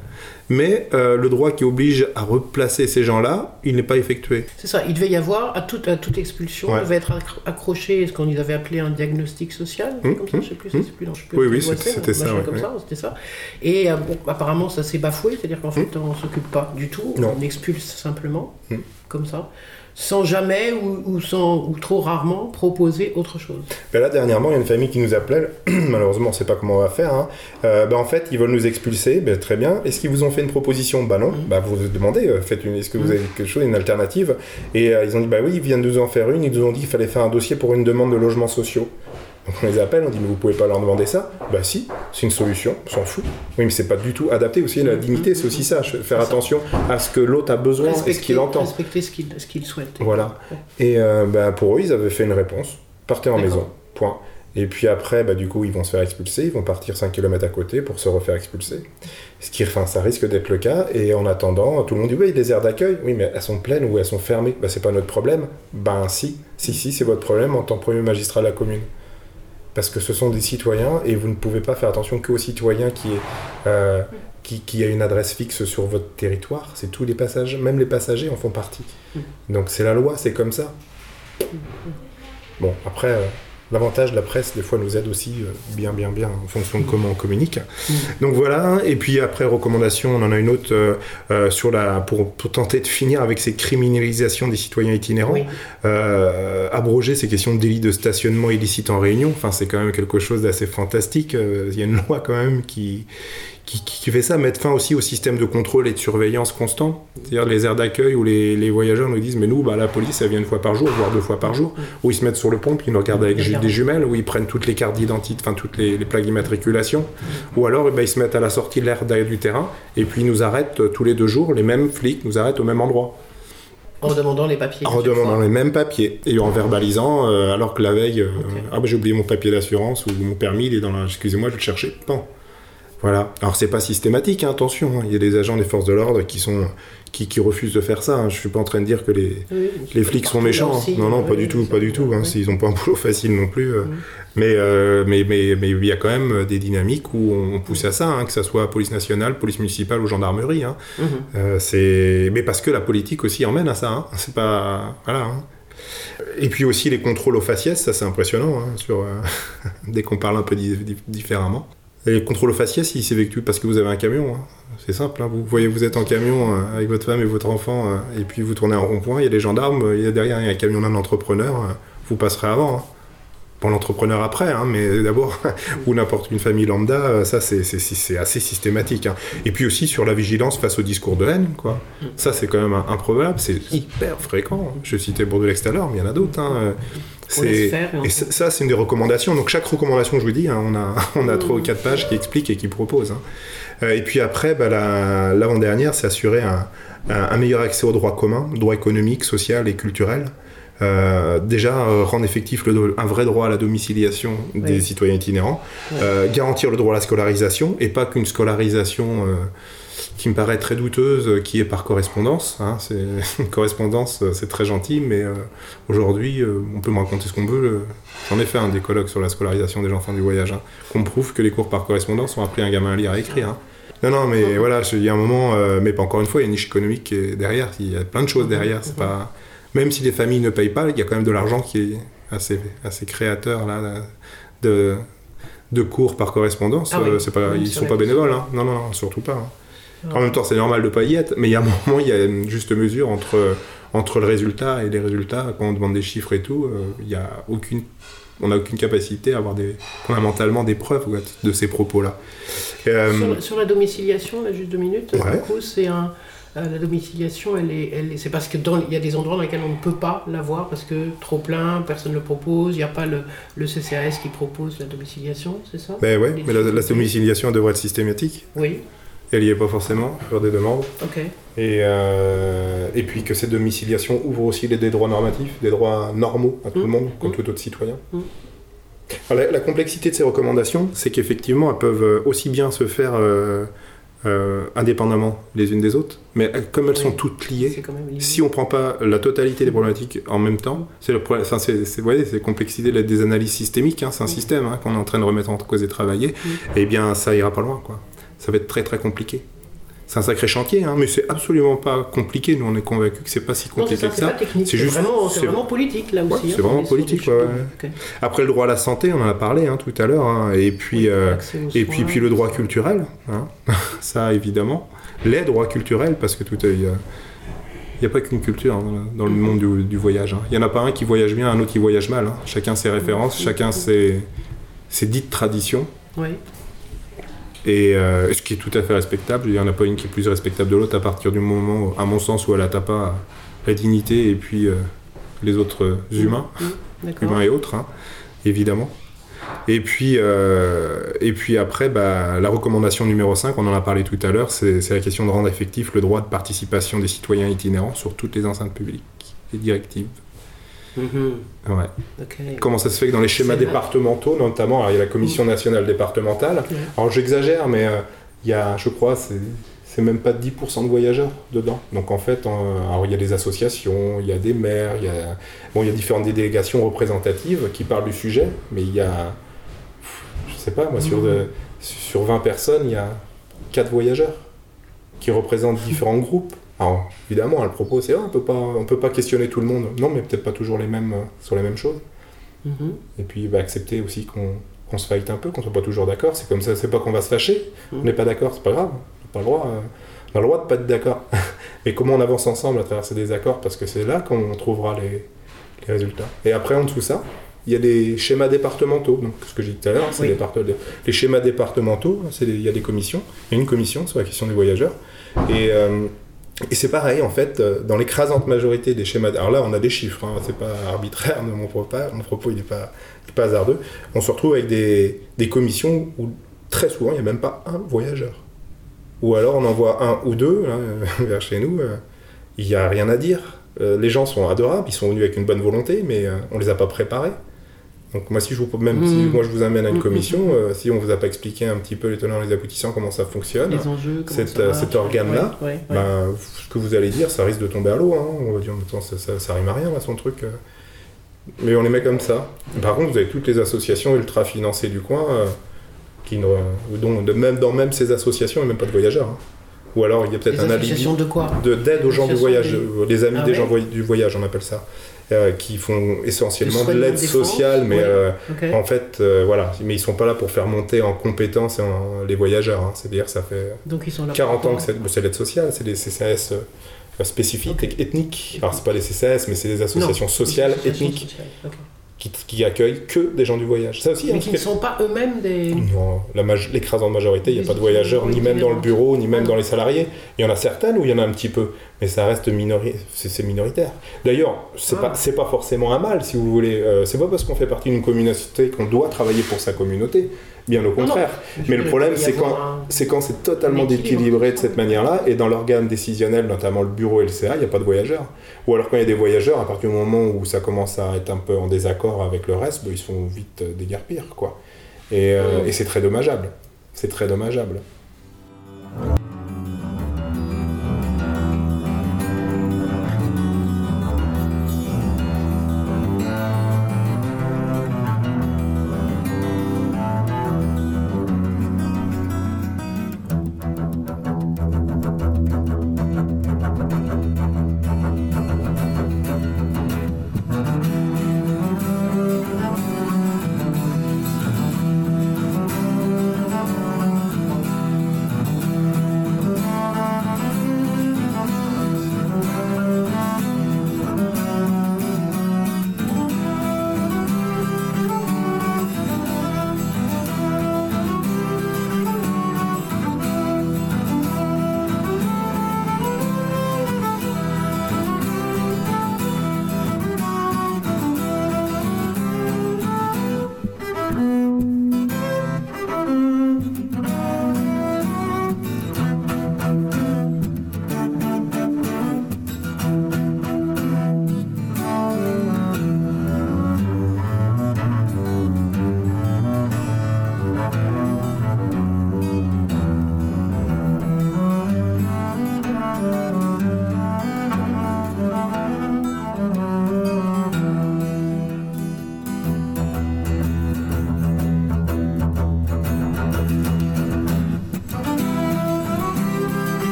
mais euh, le droit qui oblige à replacer ces gens-là, il n'est pas effectué. C'est ça, il devait y avoir, à toute, à toute expulsion, Ouais. il devait être accro- accroché ce qu'on avait appelé un diagnostic social, comme ça, hum, je sais plus, sais plus, non, je sais plus Oui, oui, c'était- ça, machin ouais, comme ouais. ça, c'était ça. Et euh, bon, apparemment, ça s'est bafoué, c'est-à-dire qu'en fait, on s'occupe pas du tout, Non. on expulse simplement, Hum. comme ça, sans jamais ou, ou sans, ou trop rarement proposer autre chose. Ben là, dernièrement, il y a une famille qui nous appelait. (clears throat) Malheureusement, on ne sait pas comment on va faire. hein. Euh, ben, en fait, ils veulent nous expulser. Ben, très bien. Est-ce qu'ils vous ont fait une proposition? Bah non. Ben, vous vous demandez, euh, faites une, est-ce que vous Mhm. avez quelque chose, une alternative? Et euh, ils ont dit, bah oui, ils viennent de nous en faire une. Ils nous ont dit qu'il fallait faire un dossier pour une demande de logements sociaux. Donc on les appelle, on dit, mais vous pouvez pas leur demander ça Bah si, c'est une solution, on s'en fout. Oui, mais c'est pas du tout adapté aussi. La dignité, c'est aussi ça. Faire attention à ce que l'autre a besoin et ce qu'il entend. respecter ce qu'il souhaite. Voilà. Et euh, bah, pour eux, ils avaient fait une réponse. Partez en maison. Point. Et puis après, bah, du coup, ils vont se faire expulser. Ils vont partir 5 km à côté pour se refaire expulser. Ce qui, enfin, ça risque d'être le cas. Et en attendant, tout le monde dit Oui, les aires d'accueil. Oui, mais elles sont pleines ou elles sont fermées. Bah, c'est pas notre problème. Ben si. Si, si, c'est votre problème en tant que premier magistrat de la commune. Parce que ce sont des citoyens et vous ne pouvez pas faire attention qu'aux citoyens qui, est, euh, qui, qui a une adresse fixe sur votre territoire. C'est tous les passagers, même les passagers en font partie. Donc c'est la loi, c'est comme ça. Bon, après, euh, L'avantage de la presse, des fois, nous aide aussi euh, bien, bien, bien en fonction de Mm. comment on communique. Mm. Donc voilà, et puis après, recommandation, on en a une autre euh, euh, sur la, pour, pour tenter de finir avec ces criminalisations des citoyens itinérants. Oui. Euh, abroger ces questions de délit de stationnement illicite en réunion, enfin, c'est quand même quelque chose d'assez fantastique. Il y a une loi quand même qui, qui, qui fait ça, mettre fin aussi au système de contrôle et de surveillance constant. C'est-à-dire les aires d'accueil où les, les voyageurs nous disent Mais nous, bah, la police, elle vient une fois par jour, voire deux fois par jour, où ils se mettent sur le pont, puis ils nous regardent avec ju- des jumelles, où ils prennent toutes les cartes d'identité, enfin toutes les, les plaques d'immatriculation, ou alors eh ben, ils se mettent à la sortie de l'aire du terrain, et puis ils nous arrêtent euh, tous les deux jours, les mêmes flics nous arrêtent au même endroit. En demandant les papiers. En redemandant les mêmes papiers et en verbalisant, euh, alors que la veille, euh, ah bah j'ai oublié mon papier d'assurance ou mon permis, il est dans la. Excusez-moi, je vais le chercher. Bon. Voilà. Alors c'est pas systématique, hein, attention. hein. Il y a des agents des forces de l'ordre qui sont qui, qui refusent de faire ça. hein. Je suis pas en train de dire que les, Oui, les flics sont méchants. hein. aussi, non, non, oui, pas du tout, pas du tout. hein. oui. S'ils ont pas un boulot facile non plus. euh. Mhm. Mais, euh, mais, mais, mais il y a quand même des dynamiques où on pousse à ça, que ça soit police nationale, police municipale ou gendarmerie. Euh, c'est mais parce que la politique aussi emmène à ça c'est pas voilà et puis aussi les contrôles aux faciès ça c'est impressionnant sur euh, (laughs) dès qu'on parle un peu di- di- différemment et les contrôles aux faciès ils s'effectuent parce que vous avez un camion hein. c'est simple hein. vous voyez vous êtes en camion euh, avec votre femme et votre enfant euh, et puis vous tournez en rond-point il y a des gendarmes euh, il y a derrière il y a un camion d'un entrepreneur euh, vous passerez avant hein. Pour l'entrepreneur après, hein, mais (laughs) d'abord, ou n'importe une famille lambda, ça c'est- assez systématique. Et puis aussi sur la vigilance face au discours de haine, quoi. Ça c'est quand même improbable, c'est hyper fréquent. Je citais Bourdelais tout à l'heure, mais il y en a d'autres. Et ça, c'est une des recommandations. Donc chaque recommandation, je vous dis, hein, on a (laughs) on a Mm. trois ou quatre pages qui expliquent et qui proposent. hein. Euh, et puis après, bah, la- l'avant-dernière, c'est assurer un, meilleur accès aux droits communs, droits économiques, sociaux et culturels. Euh, déjà, euh, rendre effectif le un vrai droit à la domiciliation des Oui. citoyens itinérants, Ouais. Euh, garantir le droit à la scolarisation, et pas qu'une scolarisation qui me paraît très douteuse, euh, qui est par correspondance. hein. C'est- (laughs) correspondance, euh, c'est très gentil, mais euh, aujourd'hui, euh, on peut me raconter ce qu'on veut. J'en ai fait un des colloques sur la scolarisation des enfants du voyage, hein, qu'on prouve que les cours par correspondance ont appris un gamin à lire et à écrire. hein. Non, non, mais Mhm. voilà, il y a un moment, euh, mais pas encore une fois, il y a une niche économique qui est derrière, il y a plein de choses derrière. C'est Mhm. pas... Même si les familles ne payent pas, il y a quand même de l'argent qui est assez, assez créateur là, de, de cours par correspondance. Ah oui. C'est pas, Oui, ils c'est sont pas bénévoles, hein. non, non, non, surtout pas. hein. En même temps, c'est normal de pas y être, mais il y a un moment, il y a une juste mesure entre, entre le résultat et les résultats. Quand on demande des chiffres et tout, euh, il y a aucune, on n'a aucune capacité à avoir des, fondamentalement des preuves quoi, de ces propos-là. Euh, Sur, sur la domiciliation, là, juste deux minutes, Ouais. du coup, c'est un. euh, la domiciliation, elle est, elle est- c'est parce que dans, il y a des endroits dans lesquels on ne peut pas l'avoir parce que trop plein, personne ne le propose, il n'y a pas le, le CCAS qui propose la domiciliation, c'est ça? Ben ouais, mais la, la domiciliation devrait être systématique. Oui, Elle y est pas forcément sur des demandes. Et, euh, et puis que cette domiciliation ouvre aussi des, des droits normatifs, des droits normaux à tout le Mm. monde, comme Mm. tout autre citoyen. Mm. Alors, la, la complexité de ces recommandations, c'est qu'effectivement, elles peuvent aussi bien se faire euh, euh, indépendamment les unes des autres, mais comme elles Oui. sont toutes liées, lié. si on prend pas la totalité des problématiques en même temps, c'est le problème. Enfin, c'est, vous voyez, c'est complexité la- des analyses systémiques. hein, c'est un système hein, qu'on est en train de remettre en cause et travailler. Eh bien, ça ira pas loin, quoi. Ça va être très très compliqué. C'est un sacré chantier, hein, mais c'est absolument pas compliqué. Nous, on est convaincus que c'est pas si Non, c'est compliqué ça, que c'est ça. c'est c'est juste- vraiment, c'est c'est- vraiment politique là aussi. Ouais, hein, c'est vraiment politique, ouais. Après, le droit à la santé, on en a parlé hein, tout à l'heure, et puis. Oui, euh, et puis, puis le droit culturel, (laughs) ça évidemment. Les droits culturels, parce que tout est- a- il n'y a pas qu'une culture dans le- monde du, du voyage. Il n'y en a pas un qui voyage bien, un autre qui voyage mal. Chacun ses références, chacun ses, ses dites traditions. Oui. Et euh, ce qui est tout à fait respectable. Il n'y en a pas une qui est plus respectable de l'autre à partir du moment, à mon sens, où elle n'atteint pas la dignité et puis euh, les autres humains Mm, D'accord. humains et autres, hein, évidemment. Et puis, euh, et puis après, bah, la recommandation numéro 5, on en a parlé tout à l'heure, c'est c'est la question de rendre effectif le droit de participation des citoyens itinérants sur toutes les enceintes publiques et directives. Mhm, Ouais. Comment ça se fait que dans les schémas départementaux, notamment, alors, il y a la commission nationale départementale, alors j'exagère, mais euh, il y a, je crois, c'est même pas 10% de voyageurs dedans. Donc en fait, en- alors, il y a des associations, il y a des maires, il y a, bon, il y a différentes délégations représentatives qui parlent du sujet, mais il y a, je sais pas, moi, sur, de- sur 20 personnes, il y a 4 voyageurs qui représentent différents groupes. Alors évidemment, le propos c'est Ah, on peut pas, on peut pas questionner tout le monde. Non, mais peut-être pas toujours les mêmes euh, sur les mêmes choses. Mhm. Et puis bah, accepter aussi qu'on se fight un peu, qu'on soit pas toujours d'accord. C'est comme ça, c'est pas qu'on va se fâcher. Mhm. On n'est pas d'accord, c'est pas grave. On n'a pas le droit. euh, on a le droit de pas être d'accord. (laughs) Mais comment on avance ensemble à travers ces désaccords? Parce que c'est là qu'on trouvera les, les résultats. Et après, en dessous de ça, il y a des schémas départementaux. Donc, ce que j'ai dit tout à l'heure, c'est Oui. les, schémas départementaux. Il y a des commissions. Il y a une commission sur la question des voyageurs. Et, euh, et c'est pareil, en fait, euh, dans l'écrasante majorité des schémas. Alors là, on a des chiffres, hein, c'est pas arbitraire, mon propos, mon propos il n'est pas, hasardeux. On se retrouve avec des, des commissions où très souvent, il n'y a même pas un voyageur. Ou alors on envoie un ou deux euh, (laughs) vers chez nous, euh, il n'y a rien à dire. Euh, les gens sont adorables, ils sont venus avec une bonne volonté, mais on les a pas préparés. Donc moi, si je vous, même si Mhm. moi je vous amène à une Mhm. commission, euh, si on vous a pas expliqué un petit peu les tenants et les aboutissants, comment ça fonctionne, Les enjeux, comment Cet, ça euh, cet organe-là, Ouais, ouais, ouais. ben, ce que vous allez dire, ça risque de tomber à l'eau. Hein. On va dire, Attends, ça, ça, ça rime à rien, là, son truc. euh. Mais on les met comme ça. Par contre, vous avez toutes les associations ultra-financées du coin, euh, qui dont, de même, dans même ces associations, il n'y a même pas de voyageurs. hein. Ou alors, il y a peut-être un alibi de quoi? de- d'aide aux gens du Association voyage, des- les amis Ah des gens du voyage, on appelle ça, euh, qui font essentiellement de l'aide sociale, mais ouais. euh, en fait, euh, voilà, mais ils sont pas là pour faire monter en compétence en- les voyageurs. hein. C'est-à-dire, ça fait Donc ils sont là. 40 ans que c'est l'aide sociale, c'est des CCAS spécifiques, ethniques. Alors, c'est pas des CCAS, mais c'est des associations Non, sociales, ethniques, sociales. Qui, qui accueillent que des gens du voyage. Ça aussi, Mais qui ne sont pas eux-mêmes des. non, l'écrasante majorité, il n'y a pas de voyageurs, ni même dans le bureau, ni même dans les salariés. Il y en a certaines où il y en a un petit peu, mais ça reste minori... c'est minoritaire. D'ailleurs, c'est Ah. pas forcément un mal, si vous voulez. Euh, c'est pas parce qu'on fait partie d'une communauté qu'on doit travailler pour sa communauté. Bien au non. contraire. Mais le problème, c'est quand, un- c'est quand c'est totalement déséquilibré de cette manière-là, et dans l'organe décisionnel, notamment le bureau et le CA, il n'y a pas de voyageurs. Ou alors quand il y a des voyageurs, à partir du moment où ça commence à être un peu en désaccord avec le reste, ben, ils sont vite euh, déguerpir, quoi. Et, euh, Mm. et c'est très dommageable. C'est très dommageable. Ah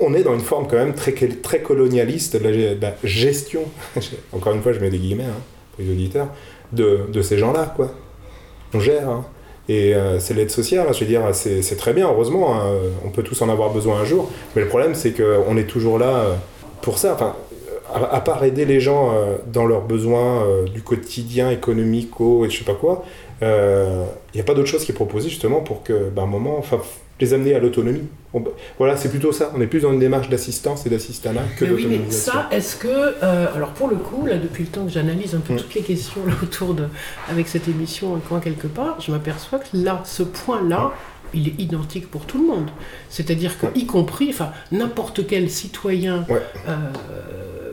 on, est dans une forme quand même très, colonialiste de la, gestion, (laughs) encore une fois je mets des guillemets hein, pour les auditeurs, de, ces gens-là, quoi. On gère, hein. Et euh, c'est l'aide sociale, hein, je veux c'est, très bien, heureusement, hein, on peut tous en avoir besoin un jour, mais le problème c'est qu'on est toujours là euh, pour ça, enfin, à, part aider les gens euh, dans leurs besoins euh, du quotidien économique et je sais pas quoi, il n'y a pas d'autre chose qui est proposée justement pour que, ben, un moment, les amener à l'autonomie. On- voilà, c'est plutôt ça. On est plus dans une démarche d'assistance et d'assistanat que Mais oui, mais d'autonomisation. ça, est-ce que. euh, alors, pour le coup, là, depuis le temps que j'analyse un peu Mm. toutes les questions là, autour de. avec cette émission, Un coin quelque part, je m'aperçois que là, ce point-là, il est identique pour tout le monde. C'est-à-dire que, y compris, enfin, n'importe quel citoyen, Ouais. euh,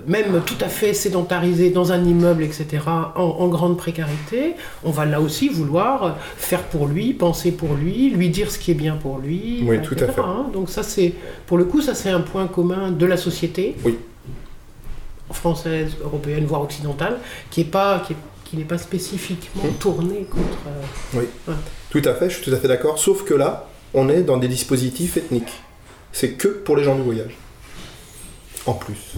même tout à fait sédentarisé dans un immeuble, etc., en, en grande précarité, on va là aussi vouloir faire pour lui, penser pour lui, lui dire ce qui est bien pour lui. Oui, tout à fait. hein. Donc ça, c'est, pour le coup, ça c'est un point commun de la société. Oui. Française, européenne, voire occidentale, qui est pas, qui est- qui n'est pas spécifiquement Hum. tournée contre. euh, Tout à fait, je suis tout à fait d'accord. Sauf que là, on est dans des dispositifs ethniques. C'est que pour les gens du voyage. En plus.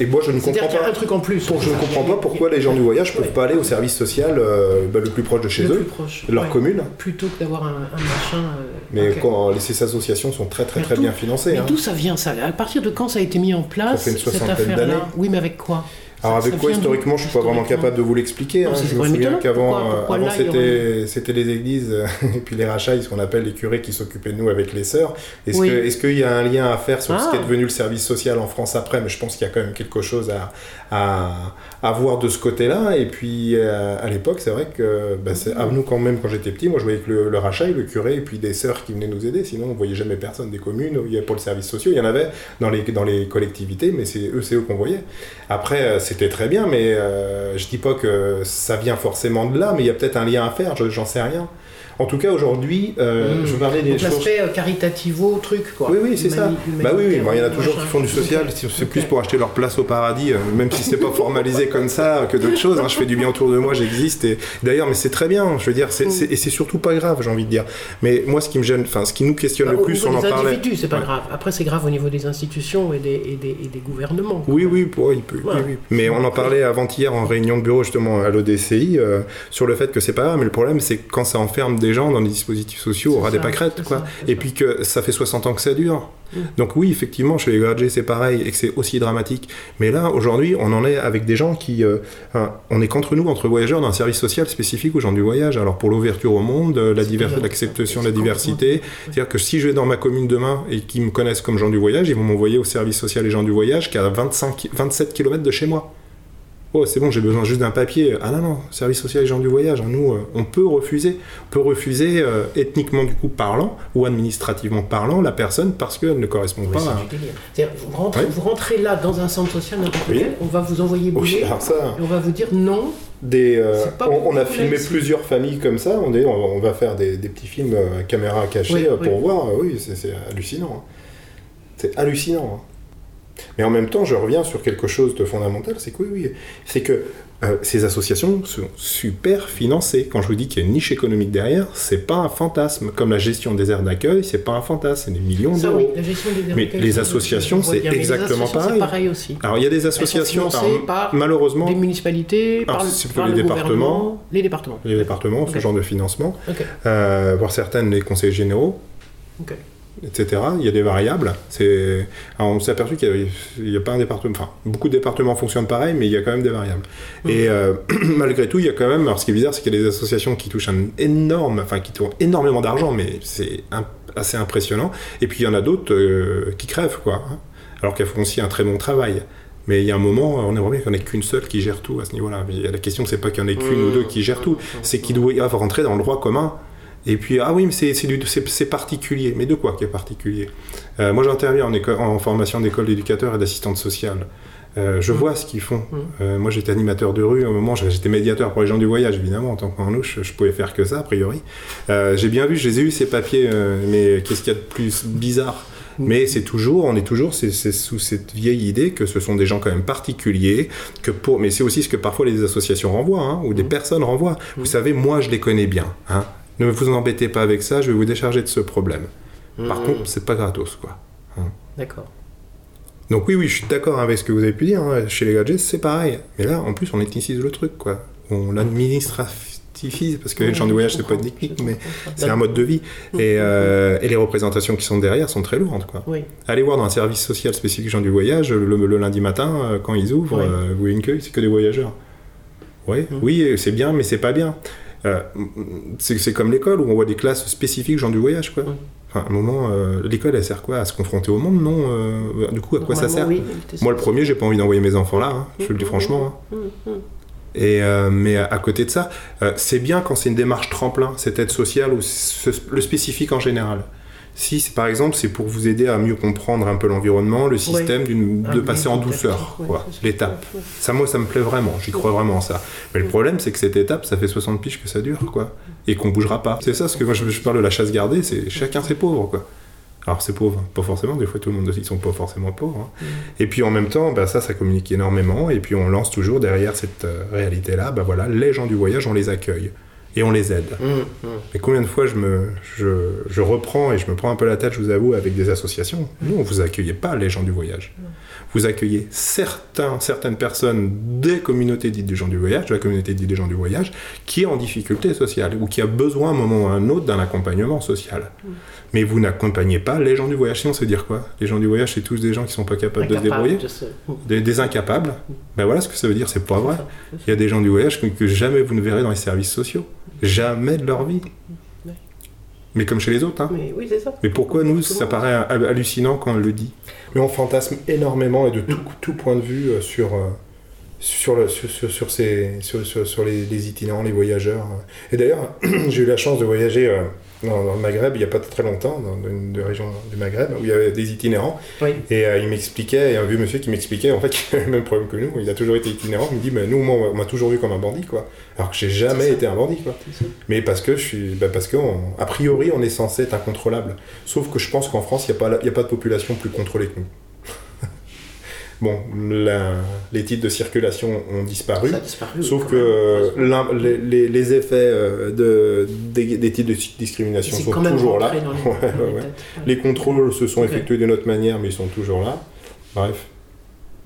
Et moi, je ne comprends qu'il y a un pas. truc en plus. pour- je ne comprends pas pourquoi les gens du voyage peuvent Ouais. pas aller au service social euh, bah, le plus proche de chez le eux, proche, de leur ouais. commune. Plutôt que d'avoir un, un machin. euh, Mais quand ces associations sont très très Mais très bien financées. Mais hein. d'où ça vient ça? À partir de quand ça a été mis en place Ça fait une cette soixantaine affaire-là? d'années. Oui, mais avec quoi? Alors avec quoi historiquement, je suis pas vraiment capable de vous l'expliquer. Hein. Je me souviens qu'avant, euh, c'était c'était les églises (laughs) et puis les rachats, ce qu'on appelle les curés qui s'occupaient de nous avec les sœurs. Est-ce Oui. que est-ce qu'il y a un lien à faire sur ce Ah. qui est devenu le service social en France après? Mais je pense qu'il y a quand même quelque chose à, à, à voir de ce côté-là. Et puis euh, à l'époque, c'est vrai que bah, à nous quand même quand j'étais petit, moi je voyais que le, le rachat, le curé et puis des sœurs qui venaient nous aider. Sinon, on voyait jamais personne des communes. Il y avait pour le service social, il y en avait dans les dans les collectivités, mais c'est eux, c'est eux qu'on voyait. Après, euh, c'était très bien, mais euh, je dis pas que ça vient forcément de là, mais il y a peut-être un lien à faire, je- j'en sais rien. En tout cas, aujourd'hui, euh, Mm. je parler des choses. l'aspect euh, caritativo, truc quoi. Oui, oui, c'est ça. Bah oui, oui, bon, il y en a toujours qui font du social, c'est plus pour acheter leur place au paradis, euh, même si c'est pas formalisé comme ça, que d'autres choses. hein. Je fais du bien autour de moi, j'existe. Et d'ailleurs, mais c'est très bien. Je veux dire, c'est, Mm. c'est- et c'est surtout pas grave, j'ai envie de dire. Mais moi, ce qui me gêne, enfin, ce qui nous questionne Bah, le plus, on en parlait. c'est pas Ouais. grave. Après, c'est grave au niveau des institutions et des, et des, et des gouvernements. Oui, oui, pour- il peut, oui, oui. Mais on en parlait avant-hier en réunion de bureau justement à l'ODCI euh, sur le fait que c'est pas grave, mais le problème c'est que quand ça enferme des gens dans des dispositifs sociaux, C'est aura des pâquerettes, quoi. ça, Et puis que ça fait 60 ans que ça dure. Donc oui, effectivement, chez les Gradgés c'est pareil et que c'est aussi dramatique. Mais là, aujourd'hui, on en est avec des gens qui... euh, on est qu'entre nous, entre voyageurs, dans un service social spécifique aux gens du voyage. Alors pour l'ouverture au monde, euh, la l'acceptation de la diversité. C'est-à-dire que si je vais dans ma commune demain et qu'ils me connaissent comme gens du voyage, ils vont m'envoyer au service social et gens du voyage qui est à 25, 27 km de chez moi. Oh, c'est bon, j'ai besoin juste d'un papier. Ah non, non, service social et gens du voyage. hein, Nous, euh, on peut refuser. On peut refuser euh, ethniquement, du coup, parlant, ou administrativement parlant, la personne parce qu'elle ne correspond Oui, pas à... vous, rentrez, Ouais. vous rentrez là dans un centre social n'importe Oui. quel, on va vous envoyer Oui, bouger alors ça... et on va vous dire non. Des, euh, on, on a filmé plusieurs familles comme ça. On, est, on, on va faire des, des petits films euh, à caméra cachée Oui, pour oui. voir. Oui, c'est c'est hallucinant. hein. C'est hallucinant. Mais en même temps, je reviens sur quelque chose de fondamental, c'est que oui, oui, c'est que euh, ces associations sont super financées. Quand je vous dis qu'il y a une niche économique derrière, c'est pas un fantasme. Comme la gestion des aires d'accueil, c'est pas un fantasme, c'est des millions d'euros. oui, Mais les associations, c'est les exactement associations, pareil. Pareil aussi. Alors il y a des associations, alors, par malheureusement, des municipalités, par, par les le départements. les départements. les départements, ce genre de financement, Ok, euh, voire certaines les conseils généraux. Etc. Il y a des variables. C'est... Alors, on s'est aperçu qu'il n'y a, pas un département. Enfin, beaucoup de départements fonctionnent pareil, mais il y a quand même des variables. Mhm. Et euh, (clears throat) malgré tout, il y a quand même. Alors, ce qui est bizarre, c'est qu'il y a des associations qui touchent un énorme, enfin, qui touchent énormément d'argent, mais c'est un- assez impressionnant. Et puis, il y en a d'autres euh, qui crèvent, quoi. hein, alors qu'elles font aussi un très bon travail. Mais il y a un moment, on aimerait bien qu'il n'y en ait qu'une seule qui gère tout à ce niveau-là. La question, c'est pas qu'il y en ait qu'une ou deux qui gèrent tout, c'est qu'ils doivent rentrer dans le droit commun. Et puis, ah oui, mais c'est, particulier. Mais de quoi qui est particulier? Euh, Moi, j'interviens en, formation d'école d'éducateur et d'assistante sociale. Euh, je vois ce qu'ils font. Mhm. Euh, moi, j'étais animateur de rue. À un moment, j'étais médiateur pour les gens du voyage, évidemment. En tant qu'enlouche, je pouvais faire que ça, a priori. Euh, j'ai bien vu, je les ai eu, ces papiers. mais qu'est-ce qu'il y a de plus bizarre? Mais c'est toujours, on est toujours c'est sous cette vieille idée que ce sont des gens quand même particuliers, que pour, mais c'est aussi ce que parfois les associations renvoient, hein, ou des personnes renvoient. Vous savez, moi je les connais bien. Hein. Ne vous embêtez pas avec ça, je vais vous décharger de ce problème. Par Mhm. contre, c'est pas gratos, quoi. D'accord. Donc oui, oui, je suis d'accord avec ce que vous avez pu dire. hein. Chez les gadgets, c'est pareil. Mais là, en plus, on ethnicise le truc, quoi. On l'administratifise, parce que les gens du voyage, c'est pas une technique, mais c'est un mode de vie. Et, euh, et les représentations qui sont derrière sont très lourdes, quoi. Oui. Allez voir dans un service social spécifique gens du voyage, le, le lundi matin, euh, quand ils ouvrent, euh, vous voyez une queue, c'est que des voyageurs. Ouais, Mhm. Oui, c'est bien, mais c'est pas bien. Euh, c'est comme l'école où on voit des classes spécifiques gens du voyage, quoi. Enfin, à un moment, euh, l'école, elle sert quoi À se confronter au monde, non Euh, Du coup, à quoi ça sert? oui, Moi, le premier, j'ai pas envie d'envoyer mes enfants là, hein, je le dis Mhm. franchement. hein. Mhm, mhm. Et, euh, mais à côté de ça, c'est bien quand c'est une démarche tremplin, cette aide sociale ou ce- le spécifique en général. Si, par exemple, c'est pour vous aider à mieux comprendre un peu l'environnement, le système, Un de passer en douceur, ouais, l'étape. Ouais. Ça, moi, ça me plaît vraiment, j'y crois vraiment en ça. Mais le problème, c'est que cette étape, ça fait 60 piges que ça dure, quoi. Et qu'on bougera pas. C'est ça, ce que moi, je, je parle de la chasse gardée, c'est chacun ses pauvres, quoi. Alors, c'est pauvre, pas forcément, des fois, tout le monde aussi, ils sont pas forcément pauvres. hein. Et puis, en même temps, bah, ça, ça communique énormément. Et puis, on lance toujours derrière cette euh, réalité-là, bah voilà, les gens du voyage, on les accueille. Et on les aide. Hum, hum. Mais combien de fois je me je, je reprends et je me prends un peu la tête, je vous avoue, avec des associations? Nous, on vous accueillez pas les gens du voyage. Vous accueillez certains, certaines personnes des communautés dites des gens du voyage, de la communauté dite des gens du voyage, qui est en difficulté sociale ou qui a besoin à un moment ou à un autre d'un accompagnement social. Mais vous n'accompagnez pas les gens du voyage. Sinon, c'est dire quoi? Les gens du voyage, c'est tous des gens qui sont pas capables de se débrouiller des, des incapables. Ben voilà ce que ça veut dire, c'est pas vrai. Il y a des gens du voyage que, que jamais vous ne verrez dans les services sociaux. Jamais de leur vie. Mais comme chez les autres. Hein. Mais oui, ça. Mais pourquoi nous, ça paraît hal- hallucinant quand on le dit? On fantasme énormément et de tout, tout point de vue sur les, les itinérants, les voyageurs. Et d'ailleurs, (clears throat) j'ai eu la chance de voyager euh, dans, dans le Maghreb il n'y a pas très longtemps, dans une des régions du Maghreb, où il y avait des itinérants. Oui. Et euh, il m'expliquait, et un vieux monsieur qui m'expliquait, en fait, qu'il (laughs) avait le même problème que nous, il a toujours été itinérant, il me dit, mais nous, moi, on m'a toujours vu comme un bandit, quoi. Alors que j'ai jamais été un bandit, quoi. Mais parce que je suis, bah parce que on- a priori on est censé être incontrôlable. Sauf que je pense qu'en France il n'y a, pas la- il y a pas de population plus contrôlée que nous. Bon, la- les titres de circulation ont disparu. Ça a disparu. Sauf que euh, les, les- les effets euh, de, des, des titres de discrimination sont toujours là. les- (laughs) Ouais, dans les ouais, ouais. têtes. Les contrôles se sont effectués d'une autre manière, mais ils sont toujours là. Bref.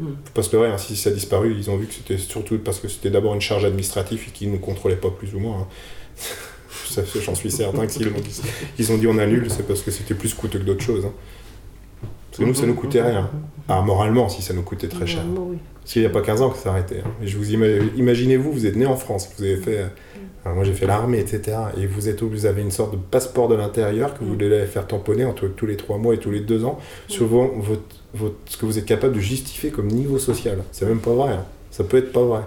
Hmm. Faut pas se leurrer, hein, si ça a disparu, ils ont vu que c'était surtout parce que c'était d'abord une charge administrative et qu'ils ne contrôlaient pas plus ou moins. hein. (laughs) J'en suis certain que s'ils ont, ont dit on annule, c'est parce que c'était plus coûteux que d'autres choses. hein. Parce que nous, ça nous coûtait rien. Ah, moralement, si ça nous coûtait très cher. Oui. Parce qu'il n'y a pas 15 ans que ça arrêtait. hein. Et je vous ima- imaginez-vous, vous êtes né en France, vous avez fait. euh, alors moi j'ai fait l'armée, etc. Et vous êtes vous avez une sorte de passeport de l'intérieur que vous devez faire tamponner entre tous les 3 mois et tous les 2 ans, votre, votre- ce que vous êtes capable de justifier comme niveau social. C'est même pas vrai. hein. Ça peut être pas vrai.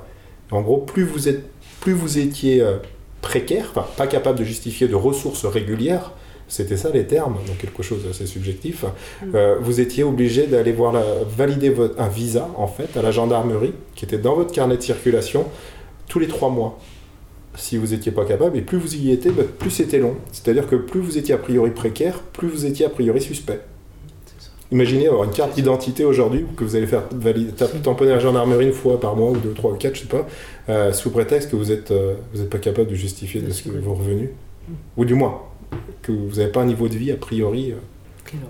En gros, plus vous êtes, plus vous étiez euh, précaire, enfin pas capable de justifier de ressources régulières, c'était ça les termes, donc quelque chose d'assez subjectif, euh, vous étiez obligé d'aller voir la, valider votre, un visa en fait à la gendarmerie qui était dans votre carnet de circulation tous les trois mois. Si vous n'étiez pas capable, et plus vous y étiez, bah, plus c'était long. C'est-à-dire que plus vous étiez a priori précaire, plus vous étiez a priori suspect. Imaginez avoir une carte d'identité aujourd'hui que vous allez faire valider, tamponner à la gendarmerie une fois par mois ou deux, trois ou quatre, je sais pas, euh, sous prétexte que vous êtes, euh, vous n'êtes pas capable de justifier de ce que vos revenus, ou du moins que vous n'avez pas un niveau de vie a priori. euh,